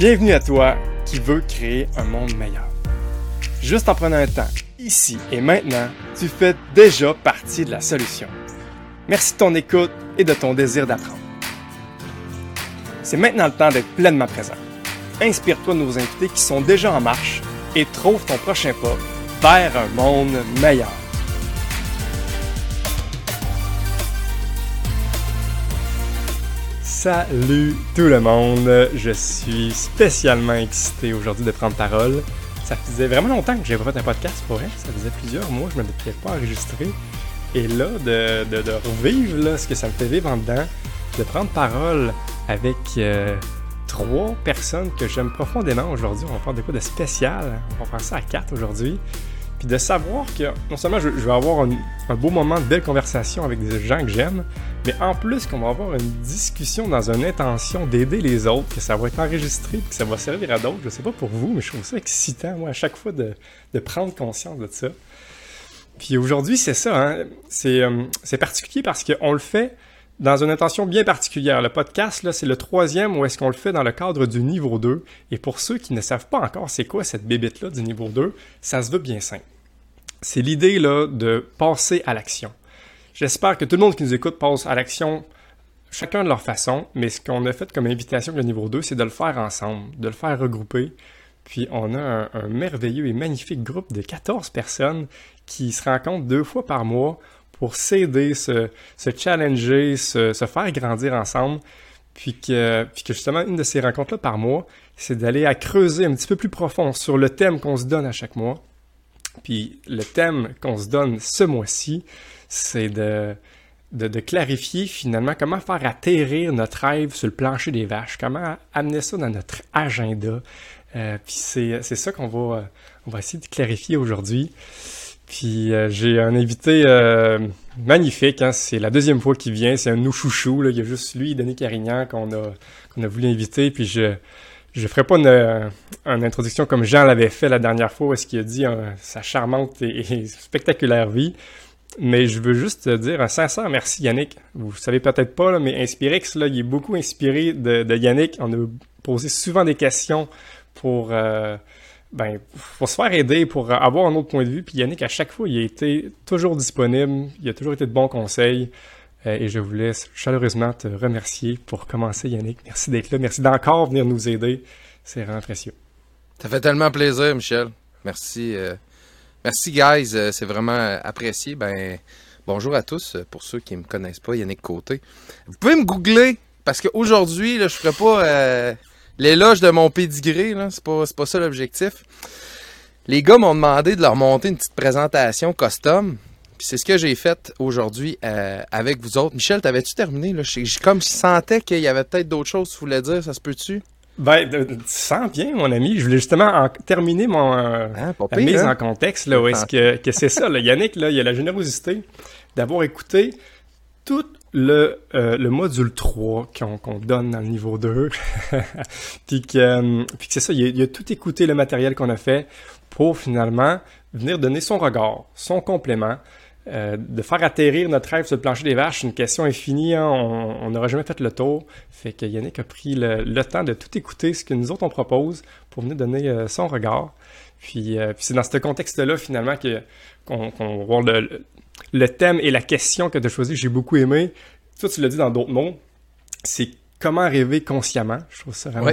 Bienvenue à toi qui veux créer un monde meilleur. Juste en prenant un temps, ici et maintenant, tu fais déjà partie de la solution. Merci de ton écoute et de ton désir d'apprendre. C'est maintenant le temps d'être pleinement présent. Inspire-toi de nos invités qui sont déjà en marche et trouve ton prochain pas vers un monde meilleur. Salut tout le monde, je suis spécialement excité aujourd'hui de prendre parole. Ça faisait vraiment longtemps que j'avais fait un podcast pour elle, ça faisait plusieurs mois, je ne m'étais pas enregistré. Et là, de, de, revivre ce que ça me fait vivre en dedans, de prendre parole avec euh, trois personnes que j'aime profondément aujourd'hui. On va faire des quoi de spécial. On va faire ça à quatre aujourd'hui. Puis de savoir que non seulement je, vais avoir un, beau moment de belle conversation avec des gens que j'aime, mais en plus qu'on va avoir une discussion dans une intention d'aider les autres, que ça va être enregistré, que ça va servir à d'autres. Je sais pas pour vous, mais je trouve ça excitant, moi, à chaque fois de, prendre conscience de ça. Puis aujourd'hui, c'est ça, hein? euh, c'est particulier parce qu'on le fait dans une intention bien particulière. Le podcast, là, c'est le troisième où est-ce qu'on le fait dans le cadre du niveau 2. Et pour ceux qui ne savent pas encore c'est quoi cette bébête-là du niveau 2, ça se veut bien simple. C'est l'idée, là, de passer à l'action. J'espère que tout le monde qui nous écoute passe à l'action chacun de leur façon, mais ce qu'on a fait comme invitation avec le niveau 2, c'est de le faire ensemble, de le faire regrouper. Puis on a un, un merveilleux et magnifique groupe de 14 personnes qui se rencontrent deux fois par mois pour s'aider, se, challenger, se, faire grandir ensemble. Puis que, que justement, une de ces rencontres-là par mois, c'est d'aller à creuser un petit peu plus profond sur le thème qu'on se donne à chaque mois. Puis le thème qu'on se donne ce mois-ci, c'est de, de, clarifier finalement comment faire atterrir notre rêve sur le plancher des vaches, comment amener ça dans notre agenda. Euh, puis c'est, ça qu'on va, on va essayer de clarifier aujourd'hui. Puis euh, j'ai un invité euh, magnifique, hein. c'est la deuxième fois qu'il vient, c'est un nous chouchou, il y a juste lui, Denis Carignan, qu'on a, a voulu inviter, puis je je ferai pas une, introduction comme Jean l'avait fait la dernière fois, où est-ce qu'il a dit sa charmante et, spectaculaire vie, mais je veux juste te dire un sincère merci Yannick. Vous savez peut-être pas, mais Inspirex, là, il est beaucoup inspiré de, Yannick, on a posé souvent des questions pour... Euh, ben, pour se faire aider, pour avoir un autre point de vue. Puis Yannick, à chaque fois, il a été toujours disponible, il a toujours été de bons conseils. Euh, et je voulais chaleureusement te remercier pour commencer, Yannick. Merci d'être là. Merci d'encore venir nous aider. C'est vraiment précieux. Ça fait tellement plaisir, Michel. Merci. Euh, merci, guys. Euh, c'est vraiment apprécié. Ben, bonjour à tous. Pour ceux qui ne me connaissent pas, Yannick Côté. Vous pouvez me googler parce qu'aujourd'hui, je ne ferai pas l'éloge de mon pédigré, là, c'est pas, pas ça l'objectif. Les gars m'ont demandé de leur monter une petite présentation custom. Puis c'est ce que j'ai fait aujourd'hui euh, avec vous autres. Michel, t'avais-tu terminé? Là? comme je sentais qu'il y avait peut-être d'autres choses que tu voulais dire, ça se peut-tu? Ben, tu sens bien, mon ami. Je voulais justement terminer mon euh, hein, mise hein? en contexte. Là, où est-ce que, que c'est ça, là, Yannick, là, il y a la générosité d'avoir écouté tout le, euh, le module 3 qu'on donne dans le niveau 2. puis que, euh, que c'est ça, il a, a, tout écouté le matériel qu'on a fait pour finalement venir donner son regard, son complément, euh, de faire atterrir notre rêve sur le plancher des vaches, une question infinie, hein. on n'aura jamais fait le tour. Fait que Yannick a pris le, temps de tout écouter, ce que nous autres on propose, pour venir donner son regard. Puis, puis c'est dans ce contexte-là, finalement, qu'on qu voit le, le thème et la question que tu as choisi, j'ai beaucoup aimé. Toi, tu l'as dit dans d'autres mots. C'est comment rêver consciemment. Je trouve ça vraiment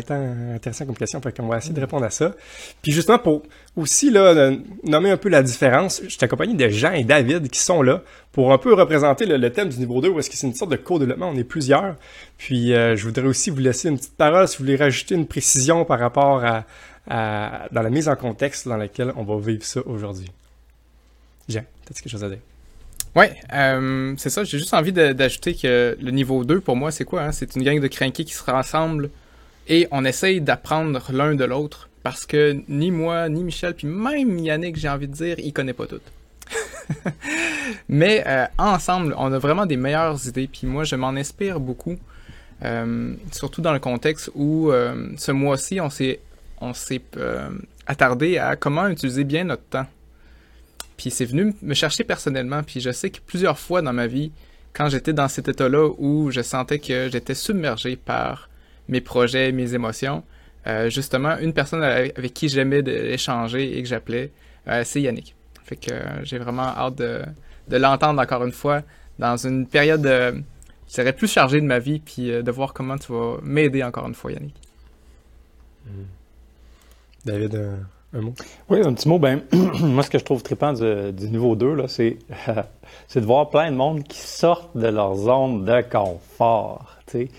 intéressant comme question. Fait qu'on va essayer de répondre à ça. Puis justement, pour aussi là, nommer un peu la différence, je suis accompagné de Jean et David qui sont là pour un peu représenter le, thème du niveau 2 où est-ce que c'est une sorte de co-développement. On est plusieurs. Puis euh, je voudrais aussi vous laisser une petite parole si vous voulez rajouter une précision par rapport à, à dans la mise en contexte dans laquelle on va vivre ça aujourd'hui. Jean, as-tu quelque chose à dire? Ouais, euh, c'est ça. J'ai juste envie d'ajouter que le niveau 2, pour moi, c'est quoi? Hein? C'est une gang de crinqués qui se rassemblent et on essaye d'apprendre l'un de l'autre parce que ni moi, ni Michel, puis même Yannick, j'ai envie de dire, il connaît pas tout. Mais euh, ensemble, on a vraiment des meilleures idées. Puis moi, je m'en inspire beaucoup. Euh, surtout dans le contexte où ce mois-ci, on s'est attardé à comment utiliser bien notre temps. Puis c'est venu me chercher personnellement. Puis je sais que plusieurs fois dans ma vie, quand j'étais dans cet état-là où je sentais que j'étais submergé par mes projets, mes émotions, Euh, justement, une personne avec, qui j'aimais échanger et que j'appelais, euh, c'est Yannick. Fait que j'ai vraiment hâte de, l'entendre encore une fois dans une période qui serait plus chargée de ma vie, puis de voir comment tu vas m'aider encore une fois, Yannick. David, mot? Oui, un petit mot. Ben, moi, ce que je trouve trippant du, niveau 2, c'est, de voir plein de monde qui sortent de leur zone de confort. Puis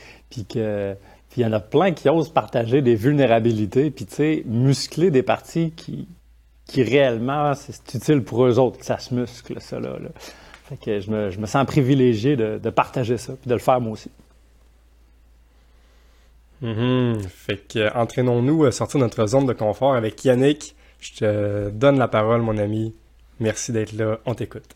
il y en a plein qui osent partager des vulnérabilités, puis muscler des parties qui, qui réellement, c'est utile pour eux autres, que ça se muscle, ça, là. Fait que je me, je me sens privilégié de, de, partager ça, puis de le faire moi aussi. Mm-hmm. Fait que, entraînons-nous à sortir de notre zone de confort avec Yannick. Je te donne la parole, mon ami. Merci d'être là. On t'écoute.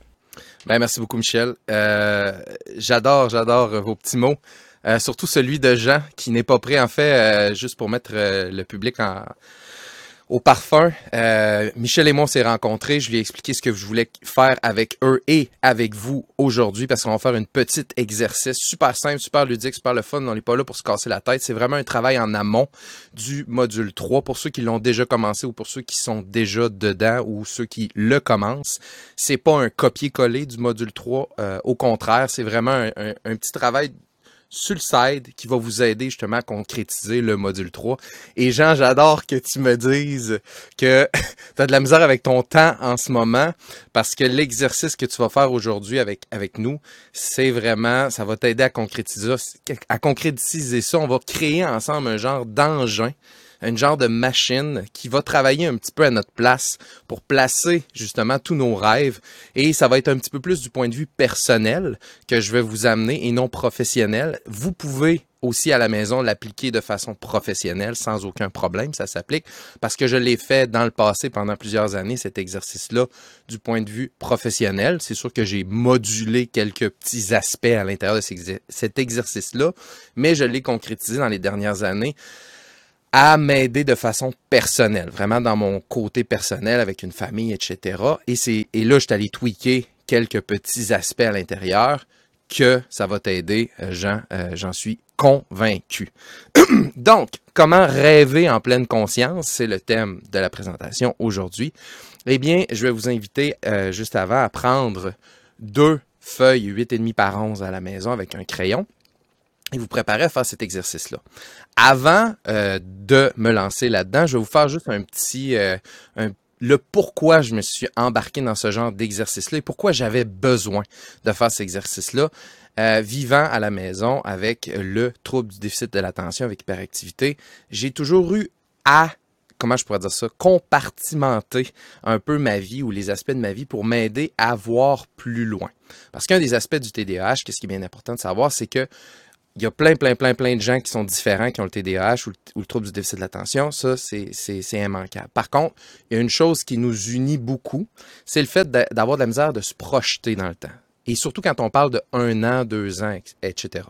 Ben, merci beaucoup, Michel. Euh, j'adore, j'adore vos petits mots. Euh, surtout celui de Jean, qui n'est pas prêt, en fait, euh, juste pour mettre euh, le public en, au parfum. Michel et moi, on s'est rencontrés. Je lui ai expliqué ce que je voulais faire avec eux et avec vous aujourd'hui, parce qu'on va faire une petite exercice super simple, super ludique, super le fun. On n'est pas là pour se casser la tête. C'est vraiment un travail en amont du module 3 pour ceux qui l'ont déjà commencé ou pour ceux qui sont déjà dedans ou ceux qui le commencent. C'est pas un copier-coller du module 3. au contraire, c'est vraiment un petit travail sur qui va vous aider justement à concrétiser le module 3. Et Jean, j'adore que tu me dises que tu as de la misère avec ton temps en ce moment parce que l'exercice que tu vas faire aujourd'hui avec, avec nous, c'est vraiment, ça va t'aider à concrétiser, à concrétiser ça. On va créer ensemble un genre d'engin un genre de machine qui va travailler un petit peu à notre place pour placer justement tous nos rêves. Et ça va être un petit peu plus du point de vue personnel que je vais vous amener et non professionnel. Vous pouvez aussi à la maison l'appliquer de façon professionnelle sans aucun problème, ça s'applique parce que je l'ai fait dans le passé pendant plusieurs années cet exercice-là du point de vue professionnel. C'est sûr que j'ai modulé quelques petits aspects à l'intérieur de cet exercice-là, mais je l'ai concrétisé dans les dernières années à m'aider de façon personnelle, vraiment dans mon côté personnel avec une famille, etc. Et, c'est, et là, je suis allé tweaker quelques petits aspects à l'intérieur que ça va t'aider, euh, Jean, euh, j'en suis convaincu. Donc, comment rêver en pleine conscience, c'est le thème de la présentation aujourd'hui. Eh bien, je vais vous inviter euh, juste avant à prendre deux feuilles 8,5 par 11 à la maison avec un crayon et vous préparer à faire cet exercice-là. Avant euh, de me lancer là-dedans, je vais vous faire juste un petit euh, le pourquoi je me suis embarqué dans ce genre d'exercice-là et pourquoi j'avais besoin de faire cet exercice-là. Euh, vivant à la maison avec le trouble du déficit de l'attention avec hyperactivité, j'ai toujours eu à comment je pourrais dire ça, compartimenter un peu ma vie ou les aspects de ma vie pour m'aider à voir plus loin. Parce qu'un des aspects du TDAH, qu'est-ce qui est bien important de savoir, c'est que il y a plein, plein, plein, plein de gens qui sont différents, qui ont le TDAH ou le, trouble du déficit de l'attention. Ça, c'est immanquable. Par contre, il y a une chose qui nous unit beaucoup, c'est le fait d'avoir de la misère de se projeter dans le temps. Et surtout quand on parle de un an, deux ans, etc.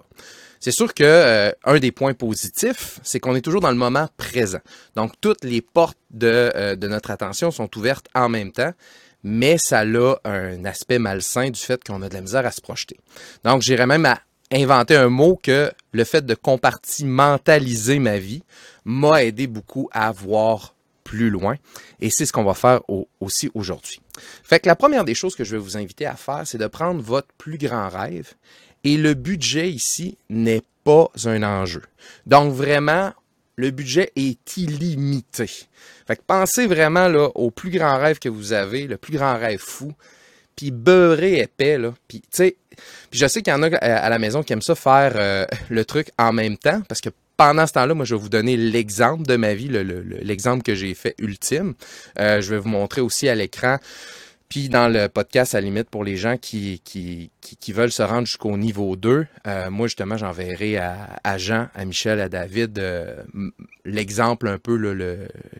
C'est sûr que euh, un des points positifs, c'est qu'on est toujours dans le moment présent. Donc, toutes les portes de, euh, de notre attention sont ouvertes en même temps mais ça a un aspect malsain du fait qu'on a de la misère à se projeter. Donc, j'irais même à inventé un mot que le fait de compartimentaliser ma vie m'a aidé beaucoup à voir plus loin. Et c'est ce qu'on va faire aussi aujourd'hui. Fait que la première des choses que je vais vous inviter à faire, c'est de prendre votre plus grand rêve. Et le budget ici n'est pas un enjeu. Donc vraiment, le budget est illimité. Fait que pensez vraiment au plus grand rêve que vous avez, le plus grand rêve fou puis beurré épais, là. Puis, tu sais, puis je sais qu'il y en a à la maison qui aiment ça faire euh, le truc en même temps, parce que pendant ce temps-là, moi, je vais vous donner l'exemple de ma vie, l'exemple que j'ai fait ultime. Euh, je vais vous montrer aussi à l'écran puis dans le podcast, à la limite, pour les gens qui, qui, qui, veulent se rendre jusqu'au niveau 2, euh, moi justement, j'enverrai à, à, Jean, à Michel, à David euh, l'exemple un peu,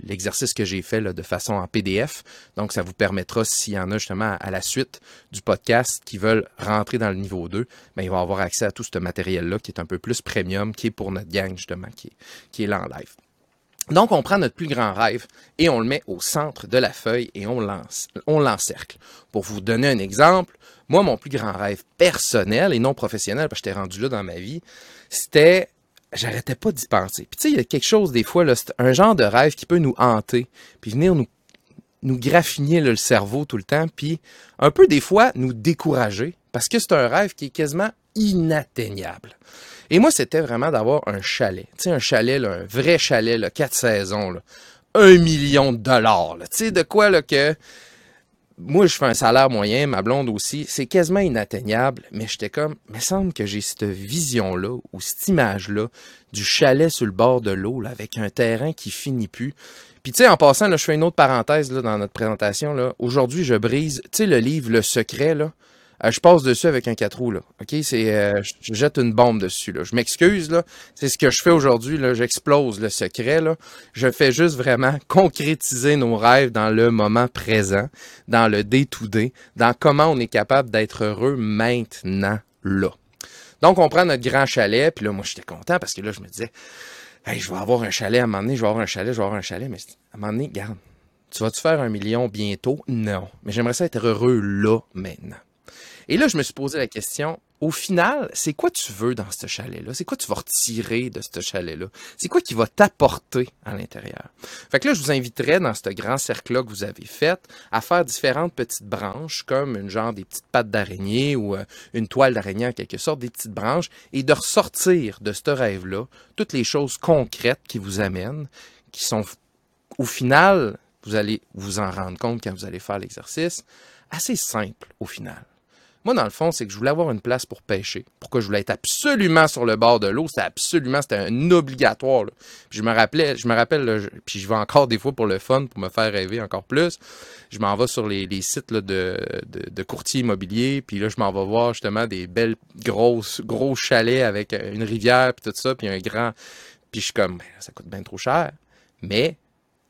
l'exercice que j'ai fait là, de façon en PDF. Donc, ça vous permettra, s'il y en a justement à, la suite du podcast qui veulent rentrer dans le niveau 2, ben, ils vont avoir accès à tout ce matériel-là qui est un peu plus premium, qui est pour notre gang justement, qui est, qui est là en live. Donc, on prend notre plus grand rêve et on le met au centre de la feuille et on l'encercle. Pour vous donner un exemple, moi, mon plus grand rêve personnel et non professionnel, parce que j'étais rendu là dans ma vie, c'était j'arrêtais pas d'y penser. Puis tu sais, il y a quelque chose des fois, c'est un genre de rêve qui peut nous hanter, puis venir nous, nous graffiner le cerveau tout le temps, puis un peu des fois nous décourager, parce que c'est un rêve qui est quasiment inatteignable. Et moi, c'était vraiment d'avoir un chalet. Tu sais, un chalet, un vrai chalet, quatre saisons, un million de dollars. Tu sais, de quoi là, que moi, je fais un salaire moyen, ma blonde aussi, c'est quasiment inatteignable, mais j'étais comme, mais semble que j'ai cette vision-là, ou cette image-là, du chalet sur le bord de l'eau, avec un terrain qui finit plus. Puis tu sais, en passant, là, je fais une autre parenthèse là, dans notre présentation. Aujourd'hui, je brise, tu sais, le livre Le Secret, là. Euh, je passe dessus avec un 4 roues, là. OK? C'est. euh, je je jette une bombe dessus. Là. Je m'excuse, là. C'est ce que je fais aujourd'hui, là. J'explose le secret, là. Je fais juste vraiment concrétiser nos rêves dans le moment présent, dans le day-to-day, dans comment on est capable d'être heureux maintenant, là. Donc, on prend notre grand chalet, puis là, moi, j'étais content parce que là, je me disais, hey, je vais avoir un chalet à un moment donné, je vais avoir un chalet, je vais avoir un chalet, mais à un moment donné, garde, tu vas-tu faire un million bientôt? Non. Mais j'aimerais ça être heureux là, maintenant. Et là, je me suis posé la question, au final, c'est quoi tu veux dans ce chalet-là? C'est quoi tu vas retirer de ce chalet-là? C'est quoi qui va t'apporter à l'intérieur? Fait que là, je vous inviterais dans ce grand cercle-là que vous avez fait à faire différentes petites branches, comme une genre des petites pattes d'araignée ou euh, une toile d'araignée en quelque sorte, des petites branches, et de ressortir de ce rêve-là toutes les choses concrètes qui vous amènent, qui sont au final, vous allez vous en rendre compte quand vous allez faire l'exercice, assez simple au final. Moi, dans le fond, c'est que je voulais avoir une place pour pêcher. Pourquoi je voulais être absolument sur le bord de l'eau? C'était absolument, c'était un obligatoire. je me rappelais, je me rappelle, puis je vais encore des fois pour le fun, pour me faire rêver encore plus. Je m'en vais sur les, sites de, courtiers immobiliers, puis là, je m'en vais voir justement des belles grosses, gros chalets avec une rivière, puis tout ça, puis un grand. Puis je suis comme, Ben, ça coûte bien trop cher. Mais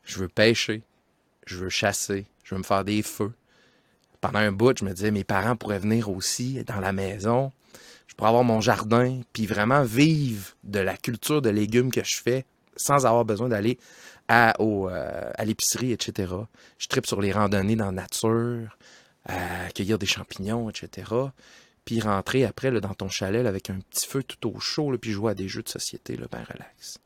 je veux pêcher, je veux chasser, je veux me faire des feux pendant un bout, je me disais, mes parents pourraient venir aussi dans la maison. Je pourrais avoir mon jardin, puis vraiment vivre de la culture de légumes que je fais sans avoir besoin d'aller à, euh, l'épicerie, etc. Je tripe sur les randonnées dans la nature, à cueillir des champignons, etc. Puis rentrer après dans ton chalet avec un petit feu tout au chaud, puis jouer à des jeux de société, là, ben relax.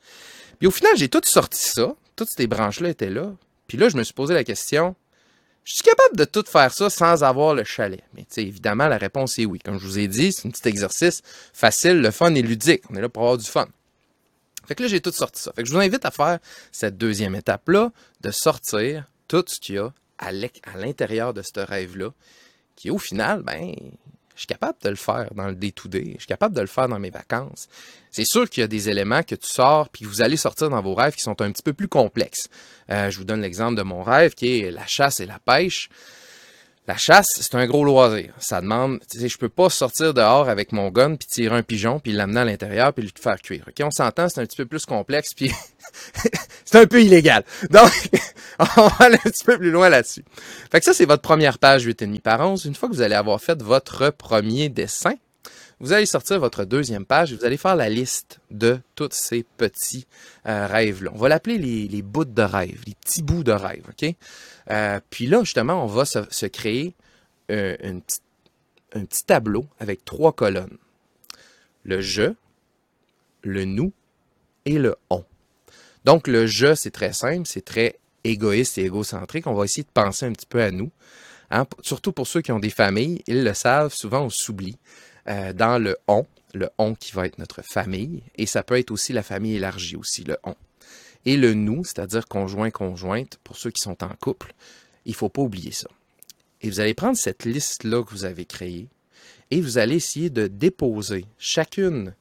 Puis au final, j'ai tout sorti ça. Toutes ces branches-là étaient là. Puis là, je me suis posé la question, je suis capable de tout faire ça sans avoir le chalet. Mais évidemment, la réponse est oui. Comme je vous ai dit, c'est un petit exercice facile, le fun et ludique. On est là pour avoir du fun. Fait que là, j'ai tout sorti ça. Fait que je vous invite à faire cette deuxième étape-là, de sortir tout ce qu'il y a à l'intérieur de ce rêve-là, qui au final, ben, je suis capable de le faire dans le day-to-day. Je suis capable de le faire dans mes vacances. C'est sûr qu'il y a des éléments que tu sors puis que vous allez sortir dans vos rêves qui sont un petit peu plus complexes. Euh, je vous donne l'exemple de mon rêve qui est la chasse et la pêche. La chasse, c'est un gros loisir. Ça demande, tu sais, je peux pas sortir dehors avec mon gun puis tirer un pigeon puis l'amener à l'intérieur puis le faire cuire. Ok, on s'entend, c'est un petit peu plus complexe puis c'est un peu illégal. Donc, on va aller un petit peu plus loin là-dessus. Fait que ça, c'est votre première page 8,5 par 11. Une fois que vous allez avoir fait votre premier dessin, vous allez sortir votre deuxième page et vous allez faire la liste de tous ces petits euh, rêves-là. On va l'appeler les, bouts de rêve, les petits bouts de rêve, OK? Euh, puis là, justement, on va se, créer euh, un petit tableau avec trois colonnes. Le je, le nous et le on. Donc, le je, c'est très simple, c'est très égoïste et égocentrique. On va essayer de penser un petit peu à nous. Hein, surtout pour ceux qui ont des familles, ils le savent, souvent on s'oublie. Euh, dans le on, le on qui va être notre famille, et ça peut être aussi la famille élargie aussi, le on. Et le nous, c'est-à-dire conjoint, conjointe, pour ceux qui sont en couple, il faut pas oublier ça. Et vous allez prendre cette liste-là que vous avez créée, et vous allez essayer de déposer chacune,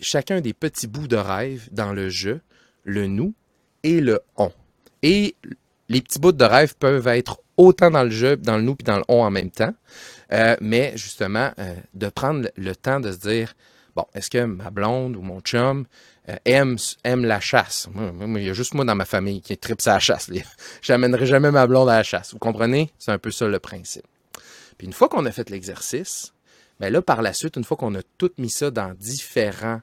chacun des petits bouts de rêve dans le je, le nous et le on. Et les petits bouts de rêve peuvent être autant dans le je, dans le nous puis dans le on en même temps. Euh, mais justement, euh, de prendre le temps de se dire, bon, est-ce que ma blonde ou mon chum euh, aime, la chasse? Il y a juste moi dans ma famille qui tripe sa chasse. J'amènerai jamais ma blonde à la chasse. Vous comprenez? C'est un peu ça le principe. Puis une fois qu'on a fait l'exercice, ben là, par la suite, une fois qu'on a tout mis ça dans différents,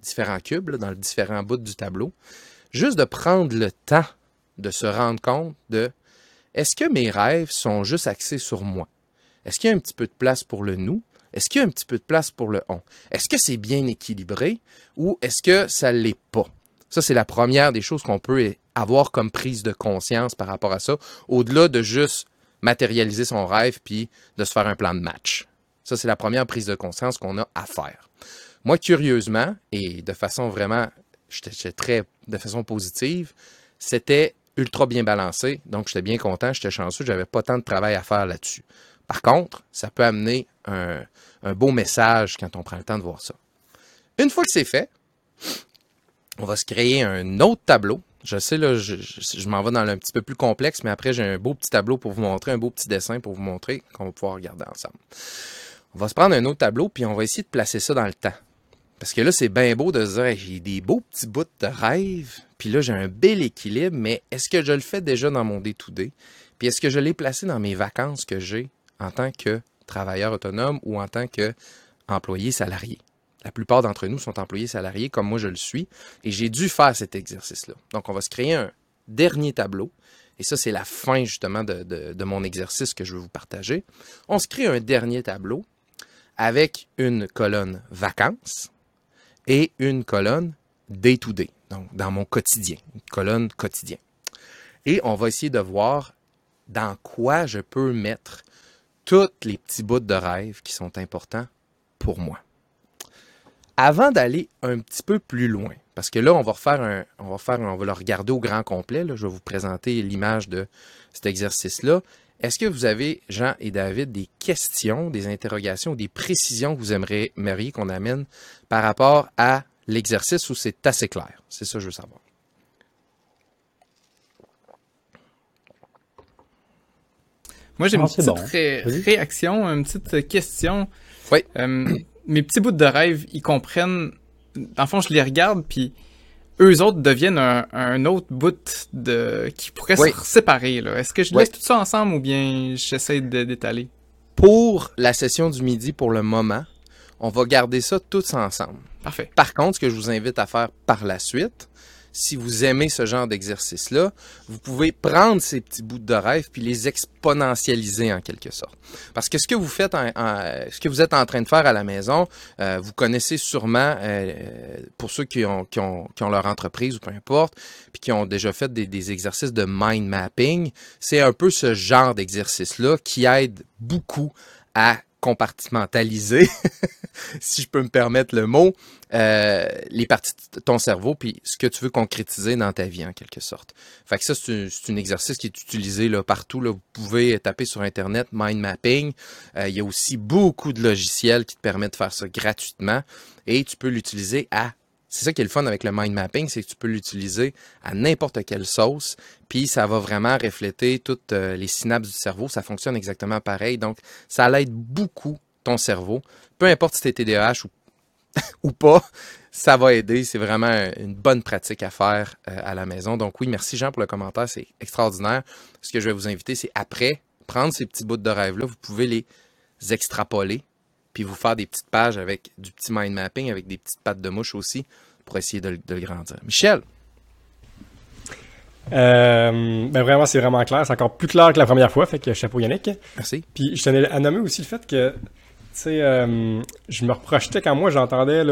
différents cubes, dans les différents bouts du tableau, juste de prendre le temps de se rendre compte de est-ce que mes rêves sont juste axés sur moi? Est-ce qu'il y a un petit peu de place pour le nous? Est-ce qu'il y a un petit peu de place pour le on? Est-ce que c'est bien équilibré ou est-ce que ça l'est pas? Ça, c'est la première des choses qu'on peut avoir comme prise de conscience par rapport à ça, au-delà de juste matérialiser son rêve puis de se faire un plan de match. Ça, c'est la première prise de conscience qu'on a à faire. Moi, curieusement, et de façon vraiment, j'étais très, de façon positive, c'était ultra bien balancé, donc j'étais bien content, j'étais chanceux, j'avais pas tant de travail à faire là-dessus. Par contre, ça peut amener un, beau message quand on prend le temps de voir ça. Une fois que c'est fait, on va se créer un autre tableau. Je sais, là, je, je, m'en vais dans un petit peu plus complexe, mais après, j'ai un beau petit tableau pour vous montrer, un beau petit dessin pour vous montrer qu'on va pouvoir regarder ensemble. On va se prendre un autre tableau, puis on va essayer de placer ça dans le temps. Parce que là, c'est bien beau de se dire, j'ai des beaux petits bouts de rêve, puis là, j'ai un bel équilibre, mais est-ce que je le fais déjà dans mon day-to-day? Puis est-ce que je l'ai placé dans mes vacances que j'ai en tant que travailleur autonome ou en tant qu'employé salarié? La plupart d'entre nous sont employés salariés comme moi je le suis et j'ai dû faire cet exercice-là. Donc on va se créer un dernier tableau et ça c'est la fin justement de, de, mon exercice que je veux vous partager. On se crée un dernier tableau avec une colonne vacances et une colonne day-to-day, donc dans mon quotidien, une colonne quotidien. Et on va essayer de voir dans quoi je peux mettre tous les petits bouts de rêve qui sont importants pour moi avant d'aller un petit peu plus loin, parce que là, on va refaire un, on va le regarder au grand complet. Je vais vous présenter l'image de cet exercice-là. Est-ce que vous avez, Jean et David, des questions, des interrogations, des précisions que vous aimeriez qu'on amène par rapport à l'exercice où c'est assez clair? C'est ça que je veux savoir. Moi, j'ai une petite réaction, une petite question. Oui. Euh, mes petits bouts de rêve, ils comprennent. Dans le fond, je les regarde, puis eux autres deviennent un, autre bout de qui pourrait se séparer. Est-ce que je laisse tout ça ensemble ou bien j'essaie d'étaler? Pour la session du midi, pour le moment, on va garder ça tous ensemble. Parfait. Par contre, ce que je vous invite à faire par la suite, si vous aimez ce genre d'exercice-là, vous pouvez prendre ces petits bouts de rêve puis les exponentialiser en quelque sorte. Parce que ce que vous faites, ce que vous êtes en train de faire à la maison, euh, vous connaissez sûrement, euh, pour ceux qui ont leur entreprise ou peu importe, puis qui ont déjà fait des, des exercices de mind mapping, c'est un peu ce genre d'exercice-là qui aide beaucoup à compartimentaliser, si je peux me permettre le mot, euh, les parties de ton cerveau, puis ce que tu veux concrétiser dans ta vie, en quelque sorte. Fait que ça, c'est un, exercice qui est utilisé partout. Là. Vous pouvez taper sur Internet Mind Mapping. Euh, il y a aussi beaucoup de logiciels qui te permettent de faire ça gratuitement et tu peux l'utiliser à c'est ça qui est le fun avec le mind mapping, c'est que tu peux l'utiliser à n'importe quelle sauce, puis ça va vraiment refléter toutes euh, les synapses du cerveau. Ça fonctionne exactement pareil. Donc, ça l'aide beaucoup ton cerveau. Peu importe si tu es TDAH ou, pas, ça va aider. C'est vraiment une bonne pratique à faire euh, à la maison. Donc oui, merci Jean pour le commentaire, c'est extraordinaire. Ce que je vais vous inviter, c'est après, prendre ces petits bouts de rêve-là, vous pouvez les extrapoler puis vous faire des petites pages avec du petit mind mapping, avec des petites pattes de mouche aussi, pour essayer de, le grandir. Michel? Euh, ben vraiment, c'est vraiment clair. C'est encore plus clair que la première fois. Fait que chapeau Yannick. Merci. Puis je tenais à nommer aussi le fait que, tu sais, euh, je me reprochetais quand moi j'entendais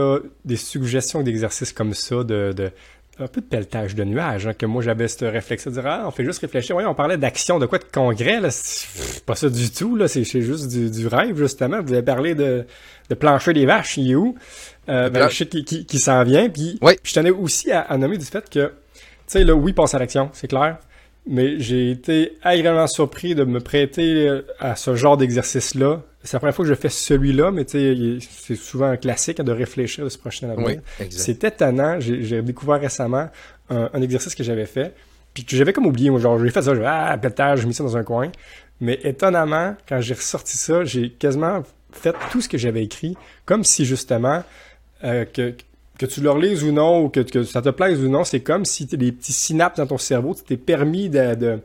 des suggestions d'exercices comme ça, de, un peu de pelletage de nuages, hein, que moi j'avais ce réflexe de dire ah, on fait juste réfléchir. Voyons, on parlait d'action, de quoi de congrès, là, c'est pas ça du tout, là, c'est juste du, rêve, justement. Vous avez parlé de, de plancher des vaches, il est où? Euh, ben, je sais qui, qui, s'en vient, puis je tenais aussi à, nommer du fait que, tu sais, là, oui, passe à l'action, c'est clair, mais j'ai été agréablement surpris de me prêter à ce genre d'exercice-là c'est la première fois que je fais celui-là, mais tu sais, c'est souvent un classique de réfléchir, de se projeter dans l'avenir. Oui, c'est étonnant. J'ai découvert récemment un, exercice que j'avais fait, puis que j'avais comme oublié. Moi, genre, j'ai fait ça, j'ai ah, pétage, j'ai mis ça dans un coin. Mais étonnamment, quand j'ai ressorti ça, j'ai quasiment fait tout ce que j'avais écrit, comme si justement, euh, que, que tu le relises ou non, ou que, que ça te plaise ou non, c'est comme si les petits synapses dans ton cerveau, tu t'es permis de de,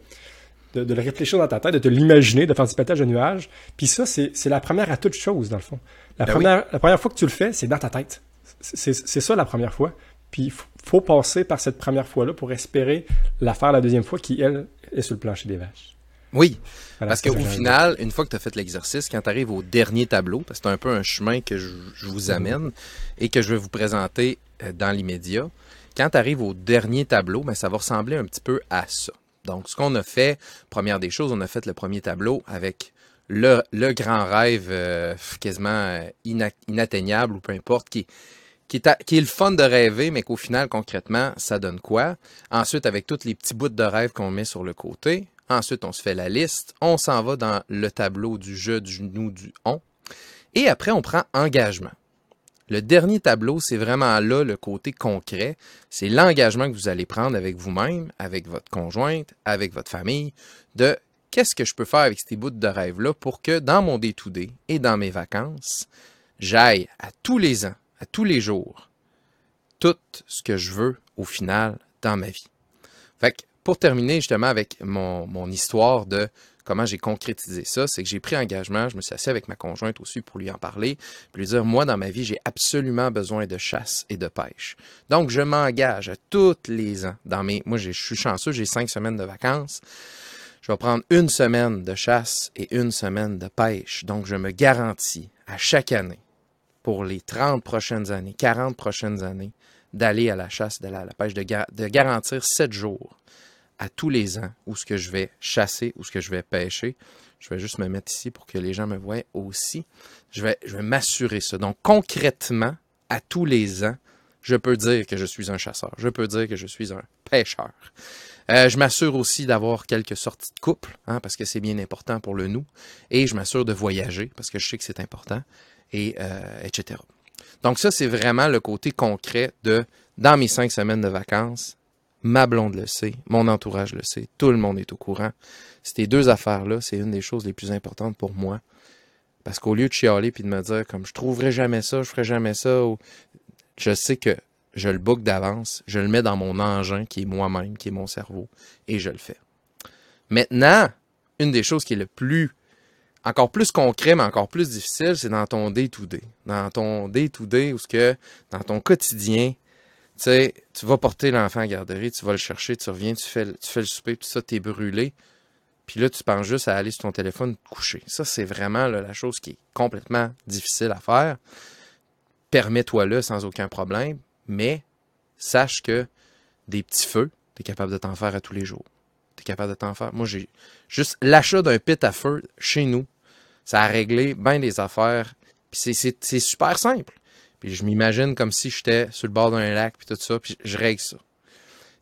le réfléchir dans ta tête, de te l'imaginer, de faire du pétage de nuages. Puis ça, c'est la première à toute chose, dans le fond. La, ben première, la première fois que tu le fais, c'est dans ta tête. C'est ça la première fois. Puis il faut passer par cette première fois-là pour espérer la faire la deuxième fois qui, elle, est sur le plancher des vaches. Oui, Voilà, parce qu'au final, une fois que tu as fait l'exercice, quand tu arrives au dernier tableau, parce que c'est un peu un chemin que je, je vous amène et que je vais vous présenter euh, dans l'immédiat, quand tu arrives au dernier tableau, ben, ça va ressembler un petit peu à ça. Donc, ce qu'on a fait, première des choses, on a fait le premier tableau avec le, grand rêve euh, quasiment euh, ina- inatteignable ou peu importe, qui, qui, est qui est le fun de rêver, mais qu'au final, concrètement, ça donne quoi? Ensuite, avec tous les petits bouts de rêve qu'on met sur le côté, ensuite, on se fait la liste, on s'en va dans le tableau du jeu, du nous, du on, et après, on prend engagement. Le dernier tableau, c'est vraiment là le côté concret. C'est l'engagement que vous allez prendre avec vous-même, avec votre conjointe, avec votre famille, de qu'est-ce que je peux faire avec ces bouts de rêve-là pour que dans mon day-to-day et dans mes vacances, j'aille à tous les ans, à tous les jours, tout ce que je veux au final dans ma vie. Fait que pour terminer justement avec mon, mon histoire de comment j'ai concrétisé ça, c'est que j'ai pris engagement, je me suis assis avec ma conjointe aussi pour lui en parler, puis lui dire, moi dans ma vie, j'ai absolument besoin de chasse et de pêche. Donc je m'engage à tous les ans dans mes... Moi, je suis chanceux, j'ai cinq semaines de vacances. Je vais prendre une semaine de chasse et une semaine de pêche. Donc, je me garantis à chaque année, pour les 30 prochaines années, 40 prochaines années, d'aller à la chasse, d'aller à la pêche, de, gar- de garantir 7 jours à tous les ans où ce que je vais chasser, où ce que je vais pêcher. Je vais juste me mettre ici pour que les gens me voient aussi. Je vais, m'assurer ça. Donc, concrètement, à tous les ans, je peux dire que je suis un chasseur. Je peux dire que je suis un pêcheur. Euh, je m'assure aussi d'avoir quelques sorties de couple, hein, parce que c'est bien important pour le nous. Et je m'assure de voyager, parce que je sais que c'est important, et euh, etc. Donc ça, c'est vraiment le côté concret de, dans mes cinq semaines de vacances, ma blonde le sait, mon entourage le sait, tout le monde est au courant. Ces deux affaires-là, c'est une des choses les plus importantes pour moi. Parce qu'au lieu de chialer puis de me dire comme je trouverai jamais ça, je ferai jamais ça, je sais que je le book d'avance, je le mets dans mon engin qui est moi-même, qui est mon cerveau, et je le fais. Maintenant, une des choses qui est le plus, encore plus concret, mais encore plus difficile, c'est dans ton day-to-day. Dans ton day-to-day, ou ce que, dans ton quotidien, sais, tu vas porter l'enfant à garderie, tu vas le chercher, tu reviens, tu fais, tu fais le souper, tout ça, t'es brûlé. Puis là, tu penses juste à aller sur ton téléphone te coucher. Ça, c'est vraiment la chose qui est complètement difficile à faire. Permets-toi-le sans aucun problème, mais sache que des petits feux, tu es capable de t'en faire à tous les jours. Tu es capable de t'en faire. Moi, j'ai juste l'achat d'un pit à feu chez nous, ça a réglé bien des affaires. Puis c'est super simple. Puis je m'imagine comme si j'étais sur le bord d'un lac, puis tout ça, puis je règle ça.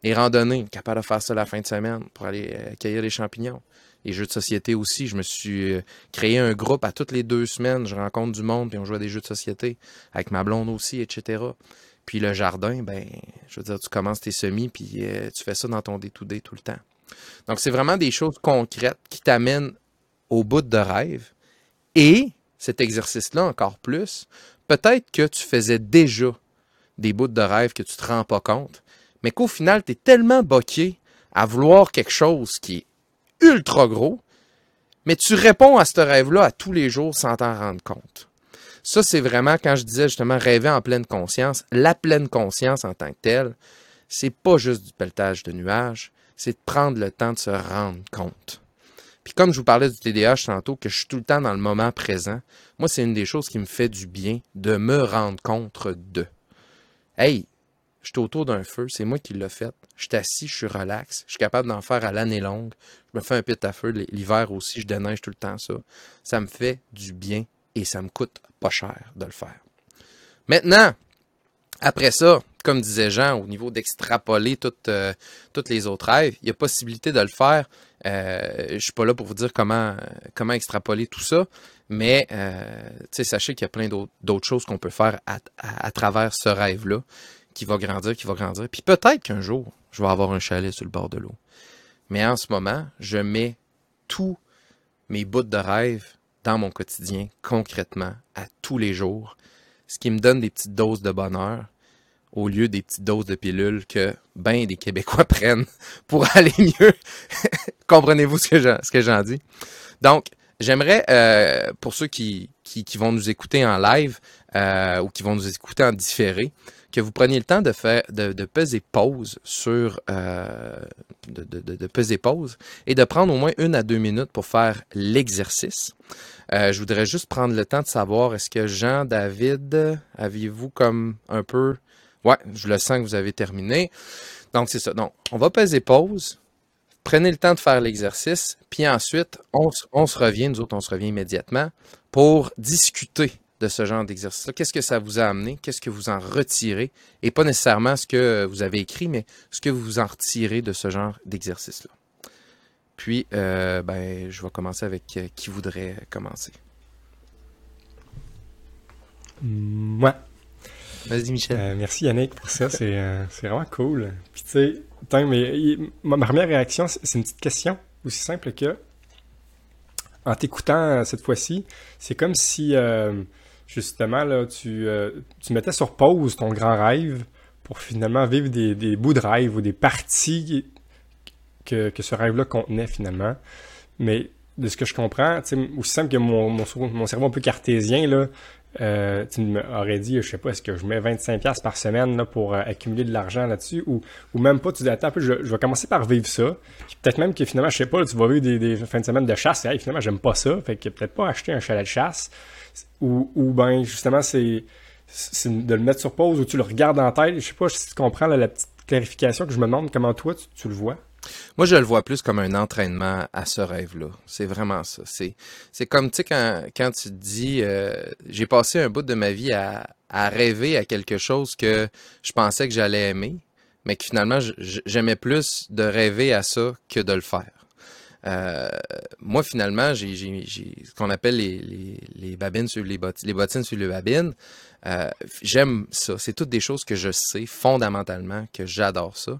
Les randonnées, capable de faire ça la fin de semaine pour aller euh, cueillir les champignons. Les jeux de société aussi, je me suis euh, créé un groupe à toutes les deux semaines, je rencontre du monde, puis on joue à des jeux de société, avec ma blonde aussi, etc. Puis le jardin, ben, je veux dire, tu commences tes semis, puis euh, tu fais ça dans ton day-to-day tout le temps. Donc, c'est vraiment des choses concrètes qui t'amènent au bout de rêve. Et cet exercice-là, encore plus, peut-être que tu faisais déjà des bouts de rêve que tu te rends pas compte, mais qu'au final, tu es tellement boqué à vouloir quelque chose qui est ultra gros, mais tu réponds à ce rêve-là à tous les jours sans t'en rendre compte. Ça, c'est vraiment, quand je disais justement rêver en pleine conscience, la pleine conscience en tant que telle, c'est pas juste du pelletage de nuages, c'est de prendre le temps de se rendre compte. Puis comme je vous parlais du TDAH tantôt, que je suis tout le temps dans le moment présent, moi, c'est une des choses qui me fait du bien de me rendre compte de. Hey, je suis autour d'un feu, c'est moi qui l'ai fait. Je suis assis, je suis relax, je suis capable d'en faire à l'année longue. Je me fais un pit à feu, l'hiver aussi, je déneige tout le temps ça. Ça me fait du bien et ça me coûte pas cher de le faire. Maintenant, après ça, comme disait Jean, au niveau d'extrapoler toutes, euh, toutes les autres rêves, il y a possibilité de le faire. Euh, je suis pas là pour vous dire comment, comment extrapoler tout ça, mais euh, sachez qu'il y a plein d'autres choses qu'on peut faire à, à, à travers ce rêve-là, qui va grandir, qui va grandir. Puis peut-être qu'un jour, je vais avoir un chalet sur le bord de l'eau. Mais en ce moment, je mets tous mes bouts de rêve dans mon quotidien, concrètement, à tous les jours, ce qui me donne des petites doses de bonheur au lieu des petites doses de pilules que ben des Québécois prennent pour aller mieux. Comprenez-vous ce que j'en, dis? Donc, j'aimerais, euh, pour ceux qui, qui, vont nous écouter en live euh, ou qui vont nous écouter en différé, que vous preniez le temps de faire de, peser pause sur euh, de, de, de, peser pause et de prendre au moins une à deux minutes pour faire l'exercice. Euh, je voudrais juste prendre le temps de savoir est-ce que Jean, David, aviez-vous comme un peu Ouais, je le sens que vous avez terminé. Donc c'est ça. Donc on va peser pause. Prenez le temps de faire l'exercice, puis ensuite, on, se revient, nous autres, on se revient immédiatement pour discuter de ce genre d'exercice-là. Qu'est-ce que ça vous a amené? Qu'est-ce que vous en retirez? Et pas nécessairement ce que vous avez écrit, mais ce que vous en retirez de ce genre d'exercice-là. Puis, euh, ben, je vais commencer avec euh, qui voudrait commencer? Moi. Vas-y, Michel. Euh, merci Yannick pour ça, c'est euh, vraiment cool. Puis tu sais, ma, première réaction, c'est une petite question aussi simple que, en t'écoutant euh, cette fois-ci, c'est comme si euh, justement là, tu, tu mettais sur pause ton grand rêve pour finalement vivre des, des bouts de rêve ou des parties que, que ce rêve-là contenait finalement. Mais de ce que je comprends, aussi simple que mon, mon, mon cerveau un peu cartésien, là, euh, tu m'aurais dit, je sais pas, est-ce que je mets 25$ par semaine là, pour euh, accumuler de l'argent là-dessus ou, ou même pas, tu dis, attends je, je vais commencer par vivre ça. Peut-être même que finalement, je sais pas, tu vas vivre des, des fins de semaine de chasse et finalement, j'aime pas ça. Fait que peut-être pas acheter un chalet de chasse. Ou, ou ben, justement, c'est c'est de le mettre sur pause ou tu le regardes en tête. Je sais pas si tu comprends là, la petite clarification que je me demande comment toi tu, tu le vois? Moi, je le vois plus comme un entraînement à ce rêve-là. C'est vraiment ça. C'est, comme, tu sais, quand, tu te dis, euh, j'ai passé un bout de ma vie à, rêver à quelque chose que je pensais que j'allais aimer, mais que finalement, j'aimais plus de rêver à ça que de le faire. Euh, moi, finalement, j'ai, ce qu'on appelle les babines sur les bottines, les bottines sur les babines. Euh, j'aime ça. C'est toutes des choses que je sais fondamentalement que j'adore ça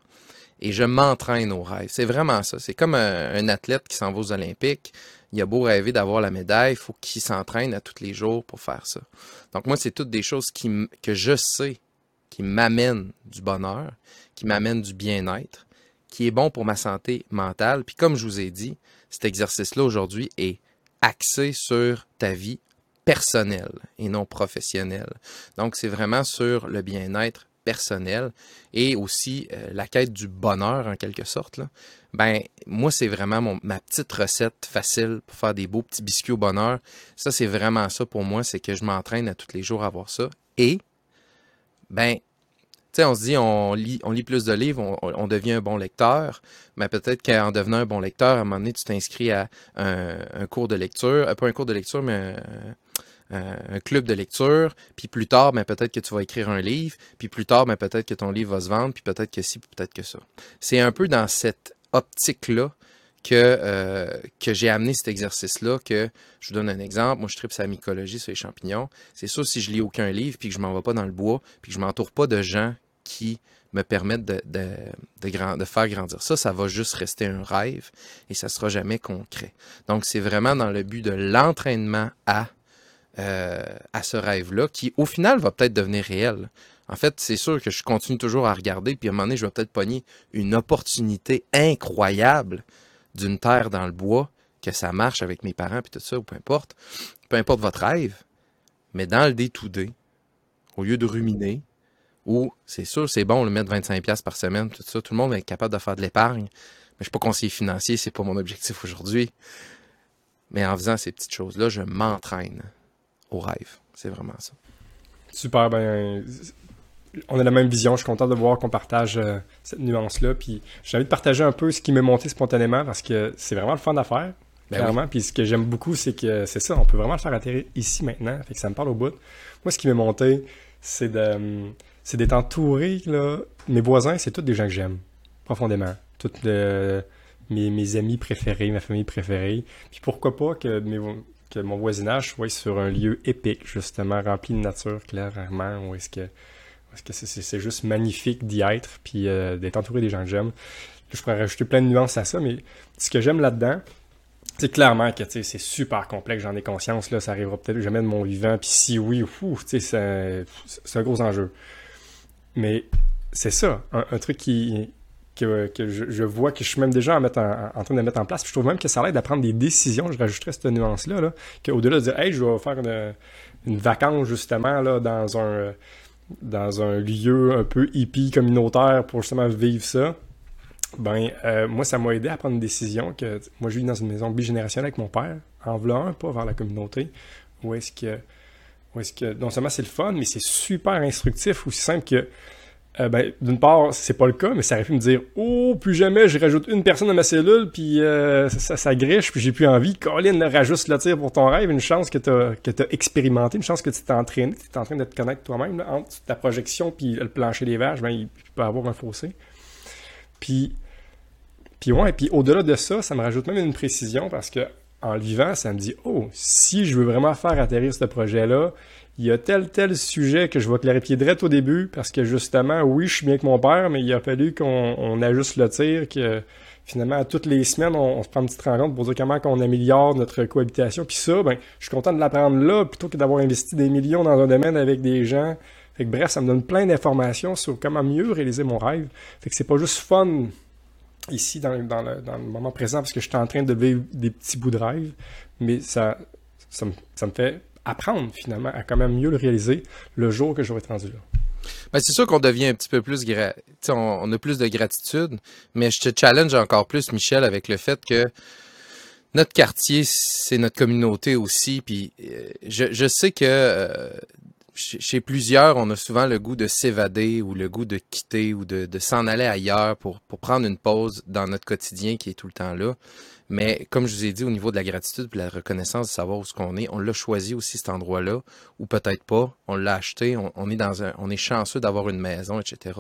et je m'entraîne au rêve. C'est vraiment ça. C'est comme un, athlète qui s'en va aux Olympiques. Il a beau rêver d'avoir la médaille, il faut qu'il s'entraîne à tous les jours pour faire ça. Donc moi, c'est toutes des choses que je sais qui m'amènent du bonheur, qui m'amènent du bien-être, qui est bon pour ma santé mentale. Puis comme je vous ai dit, cet exercice-là aujourd'hui est axé sur ta vie personnelle et non professionnelle. Donc c'est vraiment sur le bien-être personnel et aussi euh, la quête du bonheur en quelque sorte. Là. Ben moi c'est vraiment ma petite recette facile pour faire des beaux petits biscuits au bonheur. Ça c'est vraiment ça pour moi, c'est que je m'entraîne à tous les jours à avoir ça et ben tu sais, on se dit, on lit, on lit plus de livres, on, devient un bon lecteur, mais peut-être qu'en devenant un bon lecteur, à un moment donné, tu t'inscris à un, cours de lecture, euh, pas un cours de lecture, mais un- un club de lecture, puis plus tard, ben, peut-être que tu vas écrire un livre, puis plus tard, ben, peut-être que ton livre va se vendre, puis peut-être que puis peut-être que ça. C'est un peu dans cette optique-là que, euh, que j'ai amené cet exercice-là, que je vous donne un exemple. Moi, je tripe sa mycologie sur les champignons. C'est sûr, si je lis aucun livre, puis que je m'en vais pas dans le bois, puis que je m'entoure pas de gens qui me permettent de, de, faire grandir ça, ça va juste rester un rêve et ça sera jamais concret. Donc, c'est vraiment dans le but de l'entraînement à, euh, à ce rêve-là, qui au final va peut-être devenir réel. En fait, c'est sûr que je continue toujours à regarder, puis à un moment donné, je vais peut-être pogner une opportunité incroyable d'une terre dans le bois, que ça marche avec mes parents, puis tout ça, ou peu importe. Peu importe votre rêve, mais dans le day-to-day, au lieu de ruminer, ou c'est sûr, c'est bon, le mettre 25$ par semaine, tout ça, tout le monde est capable de faire de l'épargne. Mais je suis pas conseiller financier, c'est pas mon objectif aujourd'hui. Mais en faisant ces petites choses-là, je m'entraîne au rêve. C'est vraiment ça. Super, ben, on a la même vision. Je suis content de voir qu'on partage euh, cette nuance-là. Puis j'ai envie de partager un peu ce qui m'est monté spontanément parce que c'est vraiment le fun à faire. Ben clairement. Puis ce que j'aime beaucoup, c'est que c'est ça, on peut vraiment le faire atterrir ici maintenant. Fait que ça me parle au bout. Moi, ce qui m'est monté, c'est de, c'est d'être entouré, là. Mes voisins, c'est tous des gens que j'aime profondément. Tous euh, mes, mes amis préférés, ma famille préférée. Puis pourquoi pas que, mes mon voisinage soit sur un lieu épique, justement, rempli de nature, clairement, où est-ce que, que c'est, juste magnifique d'y être, puis euh, d'être entouré des gens que j'aime. Je pourrais rajouter plein de nuances à ça, mais ce que j'aime là-dedans, c'est clairement que c'est super complexe, j'en ai conscience, là, ça arrivera peut-être jamais de mon vivant, puis si oui, c'est, un gros enjeu. Mais c'est ça, un truc qui, que, je, vois que je suis même déjà en, train de mettre en place. Puis je trouve même que ça l'aide à prendre des décisions. Je rajouterais cette nuance-là, là, qu'au-delà de dire, hey, je vais faire une, une vacance justement là, dans un, dans un lieu un peu hippie communautaire pour justement vivre ça, ben euh, moi ça m'a aidé à prendre une décision que moi je vis dans une maison bigénérationnelle avec mon père, en voulant un pas vers la communauté, où est-ce que où est-ce que non seulement c'est le fun, mais c'est super instructif, aussi simple que euh, ben, d'une part, c'est pas le cas, mais ça aurait pu me dire Oh, plus jamais je rajoute une personne à ma cellule, puis euh, ça, ça puis j'ai plus envie. Colin, rajoute le tir pour ton rêve, une chance que tu as, expérimenté, une chance que tu t'es entraîné, tu es en train de te connaître toi-même, entre ta projection puis le plancher des vaches, ben, il peut avoir un fossé. Puis, puis ouais, puis au-delà de ça, ça me rajoute même une précision parce que en le vivant, ça me dit Oh, si je veux vraiment faire atterrir ce projet-là, il y a tel tel sujet que je vais clarifier direct au début parce que justement, oui, je suis bien avec mon père, mais il a fallu qu'on ajuste le tir, que finalement, toutes les semaines, on, se prend une petite rencontre pour dire comment qu'on améliore notre cohabitation. Puis ça, ben, je suis content de l'apprendre là plutôt que d'avoir investi des millions dans un domaine avec des gens. Fait que bref, ça me donne plein d'informations sur comment mieux réaliser mon rêve. Fait que c'est pas juste fun ici dans, le, moment présent parce que je suis en train de vivre des petits bouts de rêve, mais ça, ça me fait apprendre finalement à quand même mieux le réaliser le jour que j'aurai rendu là. Ben, c'est sûr qu'on devient un petit peu plus gra... on, on a plus de gratitude, mais je te challenge encore plus, Michel, avec le fait que notre quartier, c'est notre communauté aussi. Puis euh, je, je sais que euh, chez plusieurs, on a souvent le goût de s'évader ou le goût de quitter ou de, de s'en aller ailleurs pour, prendre une pause dans notre quotidien qui est tout le temps là. Mais comme je vous ai dit, au niveau de la gratitude et la reconnaissance de savoir où ce qu'on est, on l'a choisi aussi cet endroit-là, ou peut-être pas. On l'a acheté, on, est dans un, on chanceux d'avoir une maison, etc.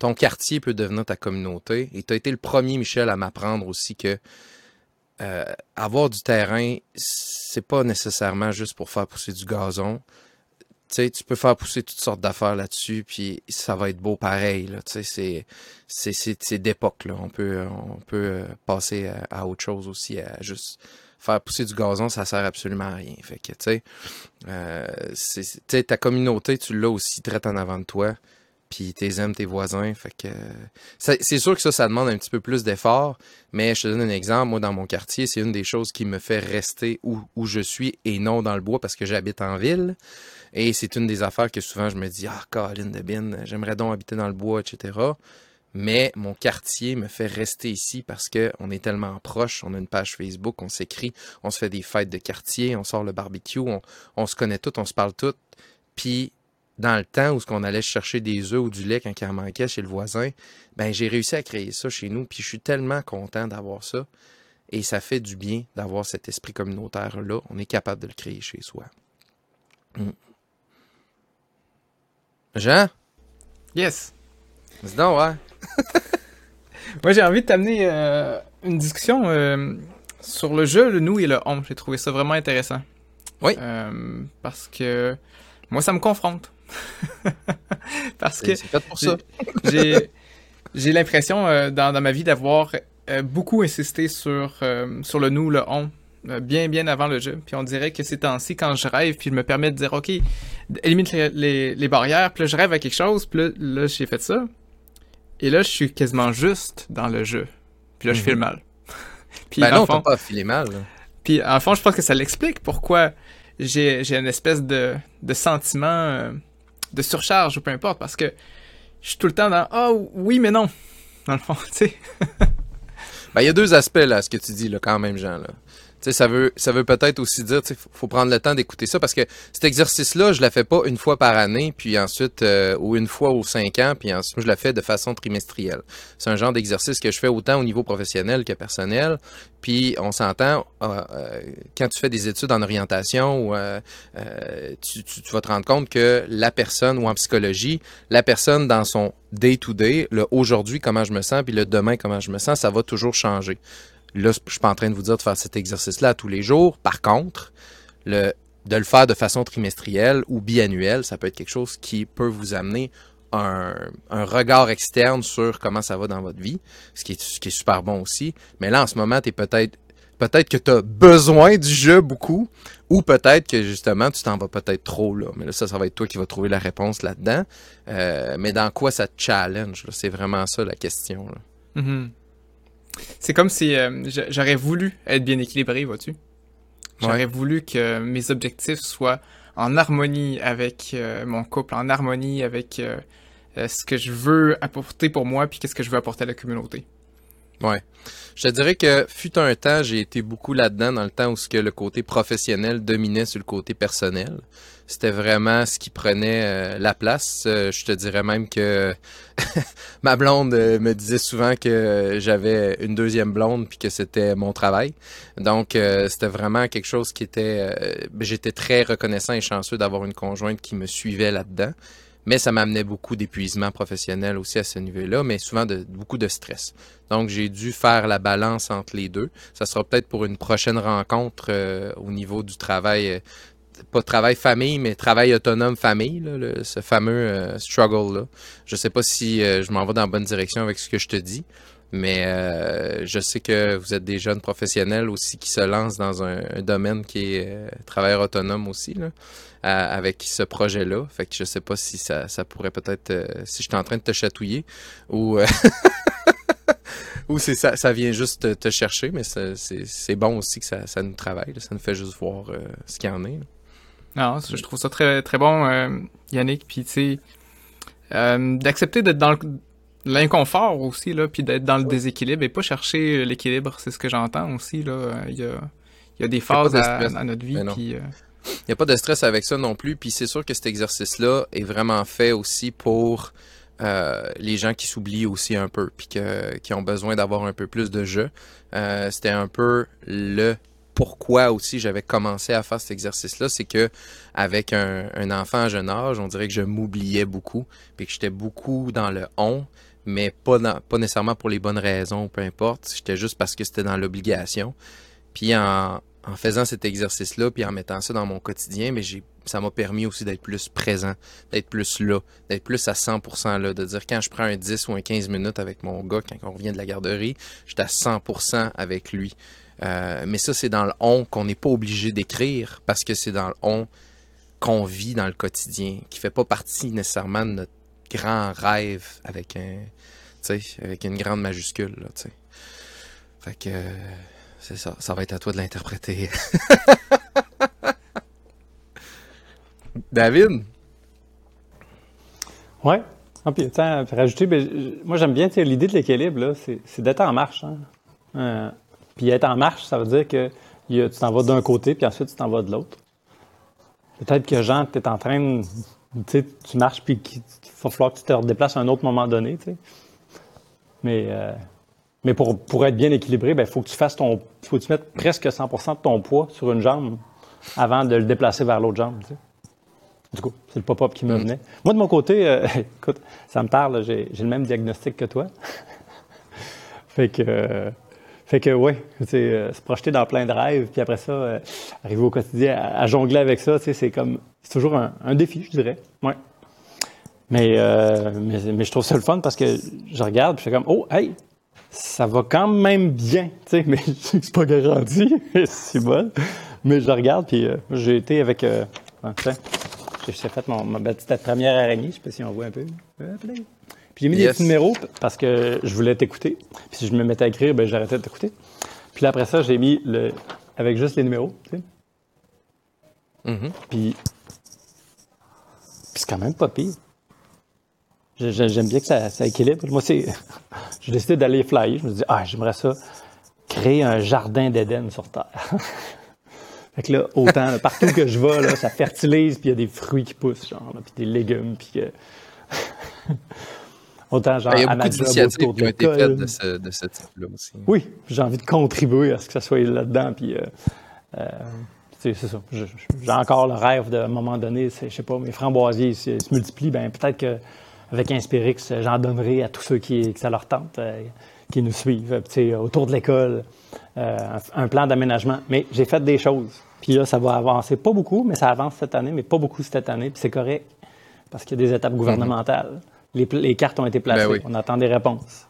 Ton quartier peut devenir ta communauté. Et tu as été le premier, Michel, à m'apprendre aussi que euh, avoir du terrain, c'est pas nécessairement juste pour faire pousser du gazon tu peux faire pousser toutes sortes d'affaires là-dessus, puis ça va être beau pareil. Là, c'est, c'est, d'époque. Là. On peut, on peut euh, passer à, autre chose aussi, à juste faire pousser du gazon, ça sert absolument à rien. Fait que, tu sais, euh, ta communauté, tu l'as aussi très en avant de toi, puis tes aimes tes voisins. Fait que, c'est sûr que ça, ça demande un petit peu plus d'effort, mais je te donne un exemple. Moi, dans mon quartier, c'est une des choses qui me fait rester où, où je suis et non dans le bois parce que j'habite en ville. Et c'est une des affaires que souvent je me dis, ah, Colin de Bin, j'aimerais donc habiter dans le bois, etc. Mais mon quartier me fait rester ici parce qu'on est tellement proche. On a une page Facebook, on s'écrit, on se fait des fêtes de quartier, on sort le barbecue, on, se connaît tout, on se parle tout. Puis dans le temps où on allait chercher des œufs ou du lait quand il en manquait chez le voisin, ben j'ai réussi à créer ça chez nous. Puis je suis tellement content d'avoir ça. Et ça fait du bien d'avoir cet esprit communautaire-là. On est capable de le créer chez soi. Mm. Jean? Yes. Dis donc, ouais. Moi, j'ai envie de t'amener euh, une discussion euh, sur le jeu, le nous et le on. J'ai trouvé ça vraiment intéressant. Oui. Euh, parce que moi, ça me confronte. parce que. C'est fait pour ça. j'ai l'impression dans, dans, ma vie d'avoir beaucoup insisté sur, sur le nous, le on bien, bien avant le jeu. Puis on dirait que ces temps-ci, quand je rêve, puis je me permets de dire, OK, élimine les, les, barrières, puis là, je rêve à quelque chose, puis là, j'ai fait ça. Et là, je suis quasiment juste dans le jeu. Puis là, je file mhm. mal. puis ben non, fond, pas filé mal. Puis en fond, je pense que ça l'explique pourquoi j'ai une espèce de, de sentiment euh, de surcharge ou peu importe, parce que je suis tout le temps dans Ah oh, oui, mais non. Dans le fond, tu sais. ben, il y a deux aspects là, à ce que tu dis, là, quand même, Jean. Là ça veut, ça peut-être aussi dire, il faut prendre le temps d'écouter ça parce que cet exercice-là, je la fais pas une fois par année, puis ensuite, euh, ou une fois ou cinq ans, puis ensuite, je la fais de façon trimestrielle. C'est un genre d'exercice que je fais autant au niveau professionnel que personnel. Puis on s'entend, euh, euh, quand tu fais des études en orientation, tu, tu, vas te rendre compte que la personne, ou en psychologie, la personne dans son day-to-day, le aujourd'hui, comment je me sens, puis le demain, comment je me sens, ça va toujours changer. Là, je suis pas en train de vous dire de faire cet exercice-là tous les jours. Par contre, de le faire de façon trimestrielle ou biannuelle, ça peut être quelque chose qui peut vous amener un, regard externe sur comment ça va dans votre vie, ce qui est, super bon aussi. Mais là, en ce moment, tu es peut-être peut-être que tu as besoin du jeu beaucoup, ou peut-être que justement, tu t'en vas peut-être trop là. Mais là, ça, ça va être toi qui vas trouver la réponse là-dedans. Euh, mais dans quoi ça te challenge? C'est vraiment ça la question. Mm-hmm. C'est comme si euh, j'aurais voulu être bien équilibré, vois-tu? J'aurais voulu que mes objectifs soient en harmonie avec euh, mon couple, en harmonie avec euh, euh, ce que je veux apporter pour moi, puis qu'est-ce que je veux apporter à la communauté. Ouais. Je te dirais que fut un temps, j'ai été beaucoup là-dedans dans le temps où ce que le côté professionnel dominait sur le côté personnel. C'était vraiment ce qui prenait euh, la place. Euh, je te dirais même que ma blonde euh, me disait souvent que j'avais une deuxième blonde puis que c'était mon travail. Donc c'était vraiment quelque chose qui était j'étais très reconnaissant et chanceux d'avoir une conjointe qui me suivait là-dedans. Mais ça m'amenait beaucoup d'épuisement professionnel aussi à ce niveau-là, mais souvent de beaucoup de stress. Donc j'ai dû faire la balance entre les deux. Ça sera peut-être pour une prochaine rencontre euh, au niveau du travail, euh, pas travail famille, mais travail autonome famille, là, le- ce fameux euh, struggle-là. Je sais pas si euh, je m'en vais dans la bonne direction avec ce que je te dis, mais euh, je sais que vous êtes des jeunes professionnels aussi qui se lancent dans un, domaine qui est euh, travailleur autonome aussi, là, avec ce projet-là. Fait que je sais pas si ça, ça pourrait peut-être, euh, si je suis en train de te chatouiller ou ou c'est ça, ça vient juste te, chercher, mais c'est bon aussi que ça, ça nous travaille, ça nous fait juste voir ce qu'il y en est. Non, je trouve ça très, très bon, Yannick. Puis, tu sais, d'accepter d'être dans le- l'inconfort aussi, là, puis d'être dans le déséquilibre et pas chercher l'équilibre. C'est ce que j'entends aussi, là. Il y a, il y a des phases de à, notre vie, puis... euh, Il n'y a pas de stress avec ça non plus. Puis c'est sûr que cet exercice-là est vraiment fait aussi pour euh, les gens qui s'oublient aussi un peu, puis que- qui ont besoin d'avoir un peu plus de jeu. Euh, C'était un peu le pourquoi aussi j'avais commencé à faire cet exercice-là, c'est que avec un, un enfant à jeune âge, on dirait que je m'oubliais beaucoup, puis que j'étais beaucoup dans le on, mais pas, dans- pas nécessairement pour les bonnes raisons, peu importe. J'étais juste parce que c'était dans l'obligation. Puis en, faisant cet exercice-là, puis en mettant ça dans mon quotidien, mais ça m'a permis aussi d'être plus présent, d'être plus là, d'être plus à 100% là, de dire quand je prends un 10 ou un 15 minutes avec mon gars, quand on revient de la garderie, j'étais à 100% avec lui. Euh, mais ça, c'est dans le on qu'on n'est pas obligé d'écrire parce que c'est dans le on qu'on vit dans le quotidien, qui fait pas partie nécessairement de notre grand rêve avec un, avec une grande majuscule. Fait que, c'est ça. Ça va être à toi de l'interpréter. David? Ouais. Ah, ben, moi, j'aime bien l'idée de l'équilibre, là, c'est d'être en marche. Hein. Euh, puis être en marche, ça veut dire que tu t'en vas d'un côté, puis ensuite tu t'en vas de l'autre. Peut-être que, Jean, tu es en train, de- tu marches, puis va falloir que tu te redéplaces à un autre moment donné, tu sais. Mais, euh, mais pour, pour être bien équilibré, il faut que tu fasses ton. faut que tu mettes presque 100% de ton poids sur une jambe avant de le déplacer vers l'autre jambe. tu sais. Du coup, c'est le pop-up qui me venait. Moi, de mon côté, euh, écoute, ça me parle, j'ai j'ai le même diagnostic que toi. fait que, euh, fait que sais, euh, se projeter dans plein de rêves, puis après ça, euh, arriver au quotidien à, à jongler avec ça, c'est comme, c'est toujours un, un défi, je dirais. Ouais. Mais, euh, mais, mais je trouve ça le fun parce que je regarde, puis je fais comme, oh, hey, ça va quand même bien, tu sais, mais c'est pas garanti, c'est bon. Mais je regarde, puis euh, j'ai été avec, euh, ah, tiens, j'ai fait mon, ma petite première araignée, je sais pas si on voit un peu. Puis j'ai mis des petits numéros parce que je voulais t'écouter. Puis si je me mettais à écrire, ben j'arrêtais de t'écouter. Puis là, après ça, j'ai mis le avec juste les numéros, tu sais. Mhm. Puis, puis c'est quand même pas pire. J'aime bien que ça, ça équilibre. Moi, c'est. J'ai décidé d'aller flyer. Je me dis, ah, j'aimerais ça créer un jardin d'Éden sur Terre. fait que là, autant, là, partout que je vais, là, ça fertilise, puis il y a des fruits qui poussent, genre, puis des légumes, puis. euh, autant, genre, Ben, Il y a beaucoup d'initiatives autour de qui ont été l'école. faites de ce, de ce type-là aussi. Oui, j'ai envie de contribuer à ce que ça soit là-dedans. Puis, euh, euh, c'est ça. J'ai encore le rêve d'un moment donné, c'est, je sais pas, mes framboisiers se, se multiplient, ben peut-être qu'avec Inspirix, j'en donnerai à tous ceux qui, que ça leur tente, euh, qui nous suivent, euh, autour de l'école, euh, un, plan d'aménagement. Mais j'ai fait des choses. Puis là, ça va avancer. Pas beaucoup, mais ça avance cette année, mais pas beaucoup cette année. Puis c'est correct, parce qu'il y a des étapes gouvernementales. les, pl- les cartes ont été placées. Ben oui. On attend des réponses.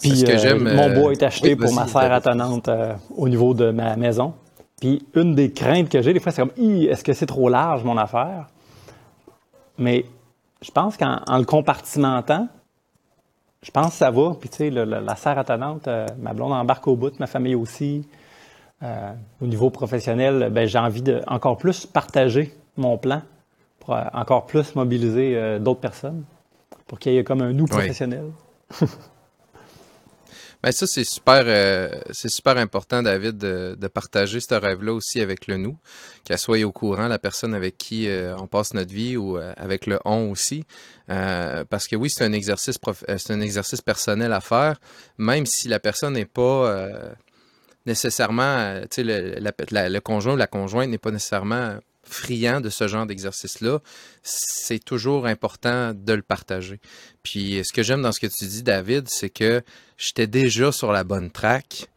Puis que euh, mon euh, bois est acheté oui, pour ma serre attenante euh, au niveau de ma maison. Puis une des craintes que j'ai, des fois, c'est comme, est-ce que c'est trop large mon affaire? Mais je pense qu'en en le compartimentant, je pense que ça va. Puis tu sais, le- le- la serre attenante, euh, ma blonde embarque au bout, ma famille aussi. euh, au niveau professionnel, ben, j'ai envie de encore plus partager mon plan pour encore plus mobiliser d'autres personnes pour qu'il y ait comme un nous professionnel. Ben ça, c'est super, euh, c'est super important, David, de, de partager ce rêve-là aussi avec le nous, qu'elle soit au courant, la personne avec qui euh, on passe notre vie ou euh, avec le on aussi. parce que oui, c'est un exercice c'est un exercice personnel à faire, même si la personne n'est pas nécessairement, tu sais, le, le conjoint ou la conjointe n'est pas nécessairement friand de ce genre d'exercice-là, c'est toujours important de le partager. Puis ce que j'aime dans ce que tu dis, David, c'est que j'étais déjà sur la bonne track.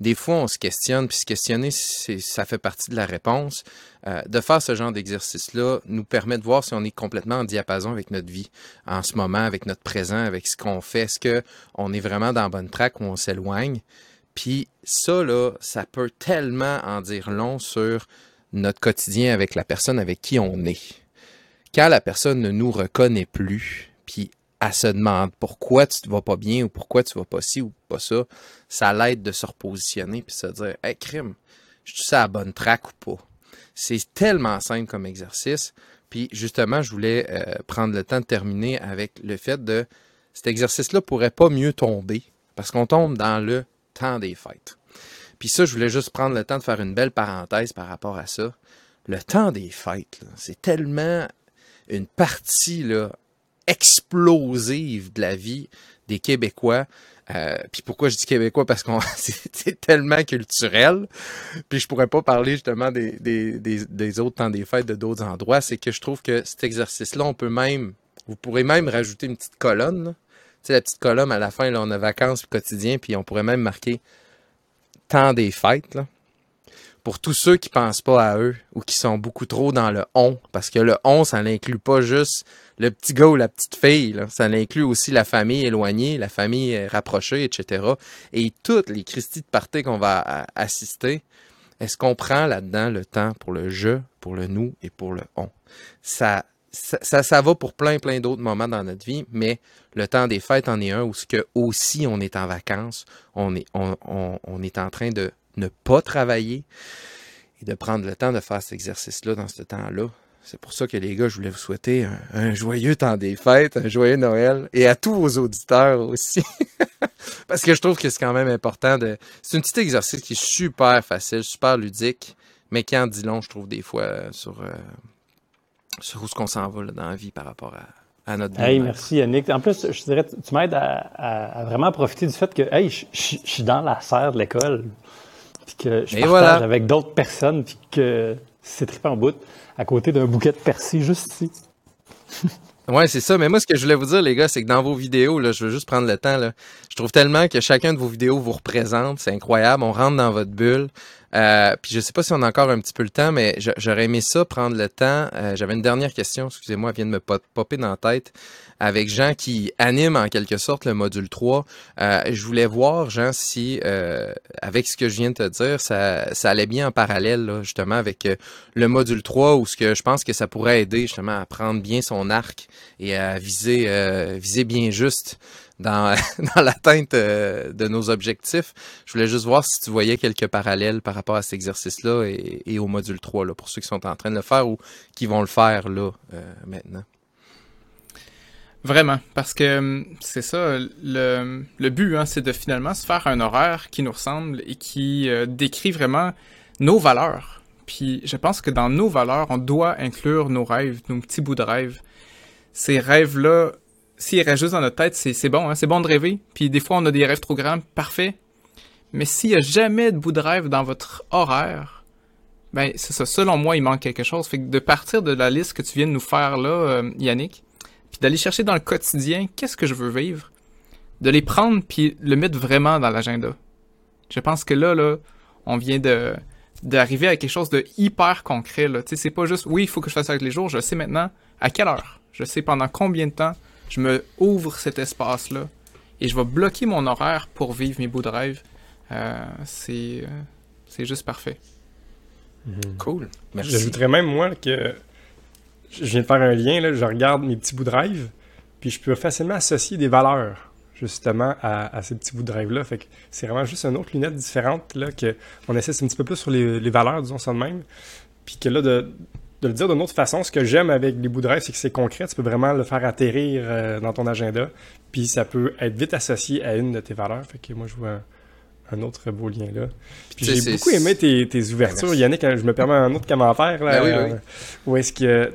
Des fois, on se questionne, puis se questionner, ça fait partie de la réponse. Euh, de faire ce genre d'exercice-là nous permet de voir si on est complètement en diapason avec notre vie en ce moment, avec notre présent, avec ce qu'on fait. Est-ce qu'on est vraiment dans la bonne track ou on s'éloigne? Puis ça, là, ça peut tellement en dire long sur notre quotidien avec la personne avec qui on est. Quand la personne ne nous reconnaît plus, puis elle se demande pourquoi tu ne vas pas bien ou pourquoi tu vas pas ci ou pas ça, ça l'aide de se repositionner puis se dire Hey, crime, je suis à la bonne track ou pas. C'est tellement simple comme exercice. Puis justement, je voulais euh, prendre le temps de terminer avec le fait de cet exercice-là pourrait pas mieux tomber parce qu'on tombe dans le temps des fêtes. Puis ça, je voulais juste prendre le temps de faire une belle parenthèse par rapport à ça. Le temps des fêtes, c'est tellement une partie là, explosive de la vie des Québécois. Euh, puis pourquoi je dis québécois? Parce qu'on c'est tellement culturel. Puis je pourrais pas parler justement des, des, des, autres temps des fêtes de d'autres endroits. C'est que je trouve que cet exercice-là, on peut même, vous pourrez même rajouter une petite colonne. Tu sais, la petite colonne à la fin, là, on a vacances quotidien, puis on pourrait même marquer temps des fêtes, pour tous ceux qui pensent pas à eux ou qui sont beaucoup trop dans le on, parce que le on, ça n'inclut pas juste le petit gars ou la petite fille, ça inclut aussi la famille éloignée, la famille euh, rapprochée, etc. Et toutes les Christies de parties qu'on va assister, est-ce qu'on prend là-dedans le temps pour le je, pour le nous et pour le on? Ça, ça, ça, va pour plein, plein d'autres moments dans notre vie, mais le temps des fêtes en est un où ce que aussi on est en vacances, on est, on, on, est en train de ne pas travailler et de prendre le temps de faire cet exercice-là dans ce temps-là. C'est pour ça que les gars, je voulais vous souhaiter un, joyeux temps des fêtes, un joyeux Noël, et à tous vos auditeurs aussi. Parce que je trouve que c'est quand même important de. C'est un petit exercice qui est super facile, super ludique, mais qui en dit long, je trouve, des fois, sur, euh, sur où ce qu'on s'en va dans la vie par rapport à, notre vie. Hey, merci Yannick. En plus, je dirais, tu m'aides à, vraiment profiter du fait que hey, je, suis dans la serre de l'école, puis que je partage avec d'autres personnes, puis que c'est trippant en bout, à côté d'un bouquet de persil juste ici. Ouais, c'est ça. Mais moi, ce que je voulais vous dire, les gars, c'est que dans vos vidéos, là, je veux juste prendre le temps, là, je trouve tellement que chacun de vos vidéos vous représente. C'est incroyable. On rentre dans votre bulle. Euh, puis je sais pas si on a encore un petit peu le temps, mais j'aurais aimé ça, prendre le temps. Euh, j'avais une dernière question, excusez-moi, elle vient de me popper dans la tête, avec Jean qui anime en quelque sorte le module 3. Euh, je voulais voir, Jean, si avec ce que je viens de te dire, ça, ça allait bien en parallèle, là, justement, avec le module 3, où ce que je pense que ça pourrait aider justement à prendre bien son arc et à viser, viser bien juste dans, dans l'atteinte euh, de nos objectifs. Je voulais juste voir si tu voyais quelques parallèles par rapport à cet exercice-là et, au module 3, là, pour ceux qui sont en train de le faire ou qui vont le faire là euh, maintenant. Vraiment, parce que hum, c'est ça, le, le but, hein, c'est de finalement se faire un horaire qui nous ressemble et qui euh, décrit vraiment nos valeurs. Puis je pense que dans nos valeurs, on doit inclure nos rêves, nos petits bouts de rêves. Ces rêves-là, s'il reste juste dans notre tête, c'est bon, hein, c'est bon de rêver. Puis des fois, on a des rêves trop grands, parfait. Mais s'il n'y a jamais de bout de rêve dans votre horaire, ben c'est ça. Selon moi, il manque quelque chose. Fait que de partir de la liste que tu viens de nous faire là, euh, Yannick, d'aller chercher dans le quotidien, qu'est-ce que je veux vivre, de les prendre puis le mettre vraiment dans l'agenda. Je pense que là, là, on vient de d'arriver à quelque chose de hyper concret là. C'est pas juste oui, il faut que je fasse ça avec les jours. Je sais maintenant à quelle heure. Je sais pendant combien de temps je me ouvre cet espace-là et je vais bloquer mon horaire pour vivre mes bouts de rêve. Euh, c'est, euh, c'est juste parfait. Mhm. Cool. Merci. J'ajouterais même, moi, que je viens de faire un lien, là, je regarde mes petits bouts de rêve, puis je peux facilement associer des valeurs. justement à, ces petits bouts de drive-là. Fait que c'est vraiment juste une autre lunette différente là, que on essaie un petit peu plus sur les, valeurs, disons ça de même. Puis que là, de, le dire d'une autre façon, ce que j'aime avec les bouts de drive, c'est que c'est concret. Tu peux vraiment le faire atterrir euh, dans ton agenda. Puis ça peut être vite associé à une de tes valeurs. Fait que moi, je vois un, autre beau lien là. Puis j'ai beaucoup aimé tes, ouvertures. Yannick, je me permets un autre commentaire. Là, ben oui, oui. où est-ce que.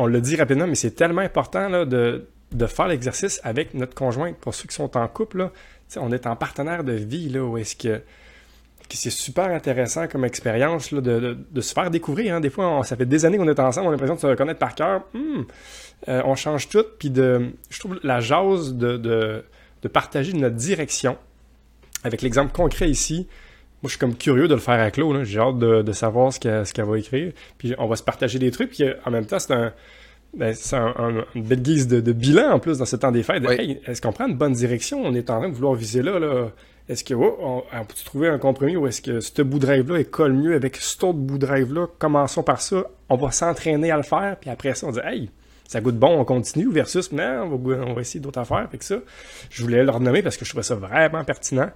On le dit rapidement, mais c'est tellement important là, de faire l'exercice avec notre conjointe. Pour ceux qui sont en couple, là, on est en partenaire de vie, là, où est-ce que, c'est super intéressant comme expérience de, se faire découvrir. Hein. Des fois, ça fait des années qu'on est ensemble, on a l'impression de se connaître par cœur. Hmm, euh, on change tout, puis de, je trouve la jase de, partager notre direction. Avec l'exemple concret ici, moi, je suis comme curieux de le faire à Claude. J'ai hâte de, savoir ce qu'elle va écrire. Puis on va se partager des trucs. Puis en même temps, c'est un, ben, c'est une belle guise de, bilan en plus dans ce temps des fêtes. est-ce qu'on prend une bonne direction? On est en train de vouloir viser là. là. Est-ce que oh, on, peut trouver un compromis ou est-ce que ce bout de rêve-là colle mieux avec cet autre bout de rêve-là? Commençons par ça. On va s'entraîner à le faire, puis après ça, on dit Hey, ça goûte bon, on continue, versus non, on va, on va essayer d'autres affaires. Fait que ça, je voulais le renommer parce que je trouvais ça vraiment pertinent.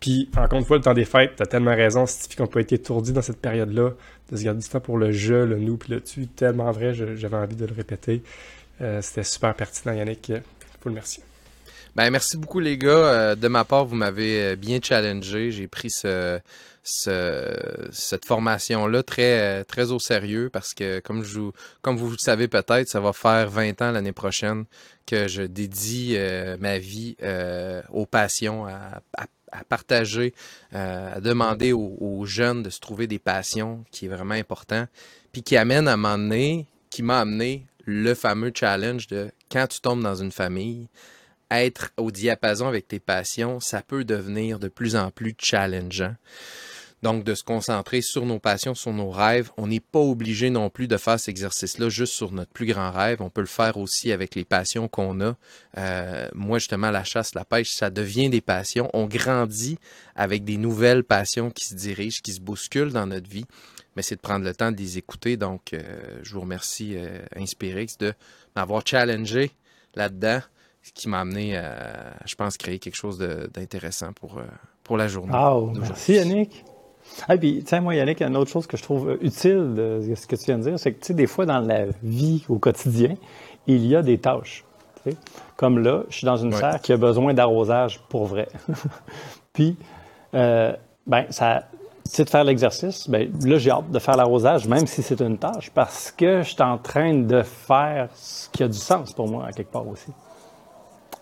Puis, encore une fois, le temps des fêtes, t'as tellement raison, ça qu'on peut être étourdi dans cette période-là, de se garder du temps pour le jeu, le nous, puis le tu, tellement vrai, j'avais envie de le répéter. Euh, c'était super pertinent, Yannick. Faut le merci. Ben, merci beaucoup, les gars. Euh, de ma part, vous m'avez euh, bien challengé. J'ai pris ce, cette formation-là très, très au sérieux parce que, comme, je, comme vous le savez peut-être, ça va faire 20 ans l'année prochaine que je dédie ma vie aux passions, à, à à partager, euh, à demander aux, jeunes de se trouver des passions, qui est vraiment important, puis qui amène à m'emmener, qui m'a amené le fameux challenge de quand tu tombes dans une famille, être au diapason avec tes passions, ça peut devenir de plus en plus challengeant. Donc, de se concentrer sur nos passions, sur nos rêves. On n'est pas obligé non plus de faire cet exercice-là juste sur notre plus grand rêve. On peut le faire aussi avec les passions qu'on a. Euh, moi, justement, la chasse, la pêche, ça devient des passions. On grandit avec des nouvelles passions qui se dirigent, qui se bousculent dans notre vie. Mais c'est de prendre le temps de les écouter. Donc, euh, je vous remercie, euh, Inspirix, de m'avoir challengé là-dedans, ce qui m'a amené à, je pense, créer quelque chose d'intéressant pour, pour la journée. merci Yannick. Ah, puis, tiens, moi, Yannick, une autre chose que je trouve utile de ce que tu viens de dire, c'est que, tu sais, des fois, dans la vie au quotidien, il y a des tâches. Comme là, je suis dans une serre qui a besoin d'arrosage pour vrai. puis, euh, ben, ça, c'est de faire l'exercice. Ben, là, j'ai hâte de faire l'arrosage, même si c'est une tâche, parce que je suis en train de faire ce qui a du sens pour moi, à quelque part aussi.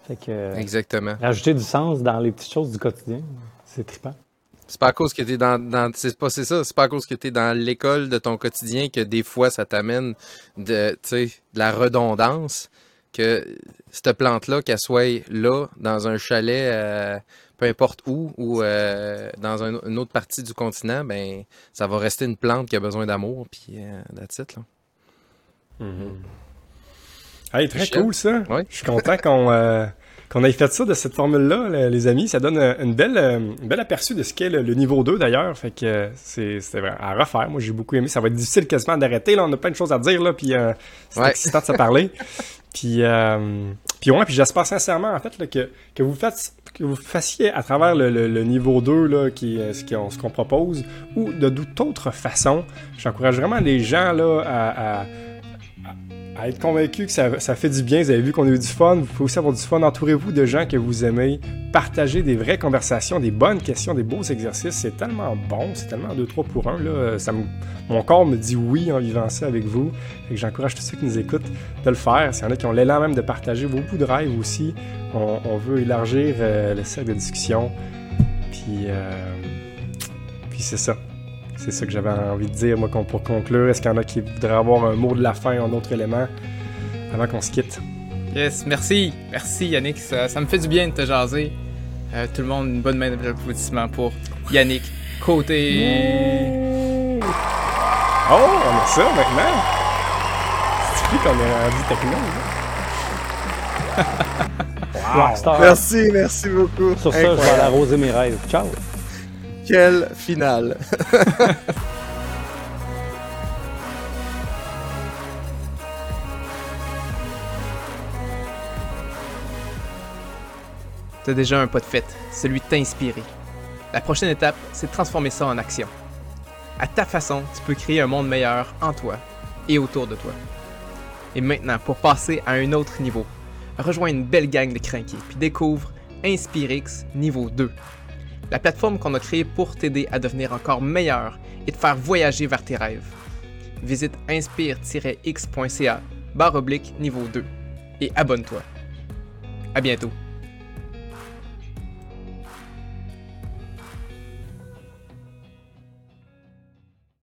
Fait que, Exactement. Rajouter du sens dans les petites choses du quotidien, c'est trippant. C'est pas à cause que t'es dans, dans c'est pas c'est ça, c'est pas à cause que t'es dans l'école de ton quotidien que des fois ça t'amène de, de la redondance que cette plante-là, qu'elle soit là, dans un chalet, euh, peu importe où, ou euh, dans une autre partie du continent, ben ça va rester une plante qui a besoin d'amour, puis euh, that's it, là. Mm-hmm. très cool ça. Je suis content qu'on euh, qu'on ait fait ça de cette formule-là, les amis. Ça donne une belle, un bel aperçu de ce qu'est le, niveau 2 d'ailleurs. Fait que c'est à refaire. Moi, j'ai beaucoup aimé. Ça va être difficile quasiment d'arrêter. Là, on a plein de choses à dire, là, puis euh, c'est excitant de se parler. puis, euh, puis ouais, puis j'espère sincèrement, en fait, que, que vous faites que vous fassiez à travers le, niveau 2, là, qui ce qu'on propose, ou de d'autres façons. J'encourage vraiment les gens là, à à être convaincu que ça, ça, fait du bien. Vous avez vu qu'on a eu du fun. Vous pouvez aussi avoir du fun. Entourez-vous de gens que vous aimez. Partagez des vraies conversations, des bonnes questions, des beaux exercices. C'est tellement bon. C'est tellement 2-3 pour 1. Là. Ça Mon corps me dit oui en vivant ça avec vous. Et j'encourage tous ceux qui nous écoutent de le faire. S'il y en a qui ont l'élan même de partager vos bouts de rêve aussi, on, veut élargir euh, le cercle de discussion. Puis, euh, puis c'est ça. C'est ça que j'avais envie de dire, moi, pour conclure. Est-ce qu'il y en a qui voudraient avoir un mot de la fin, un autre élément, avant qu'on se quitte? Yes, merci. Merci, Yannick. Ça, me fait du bien de te jaser. Euh, tout le monde, une bonne main d'applaudissement pour Yannick Côté. Oh, on a ça maintenant. C'est qu'on est rendu techno. wow. Merci, merci beaucoup. Sur ça, je vais aller arroser mes rêves. Ciao. Quelle finale Tu as déjà un pas de fait, celui de t'inspirer. La prochaine étape, c'est de transformer ça en action. À ta façon, tu peux créer un monde meilleur en toi et autour de toi. Et maintenant, pour passer à un autre niveau, rejoins une belle gang de crinqués puis découvre InspireX niveau 2. La plateforme qu'on a créée pour t'aider à devenir encore meilleur et te faire voyager vers tes rêves. Visite inspire-x.ca barre oblique niveau 2 et abonne-toi. À bientôt.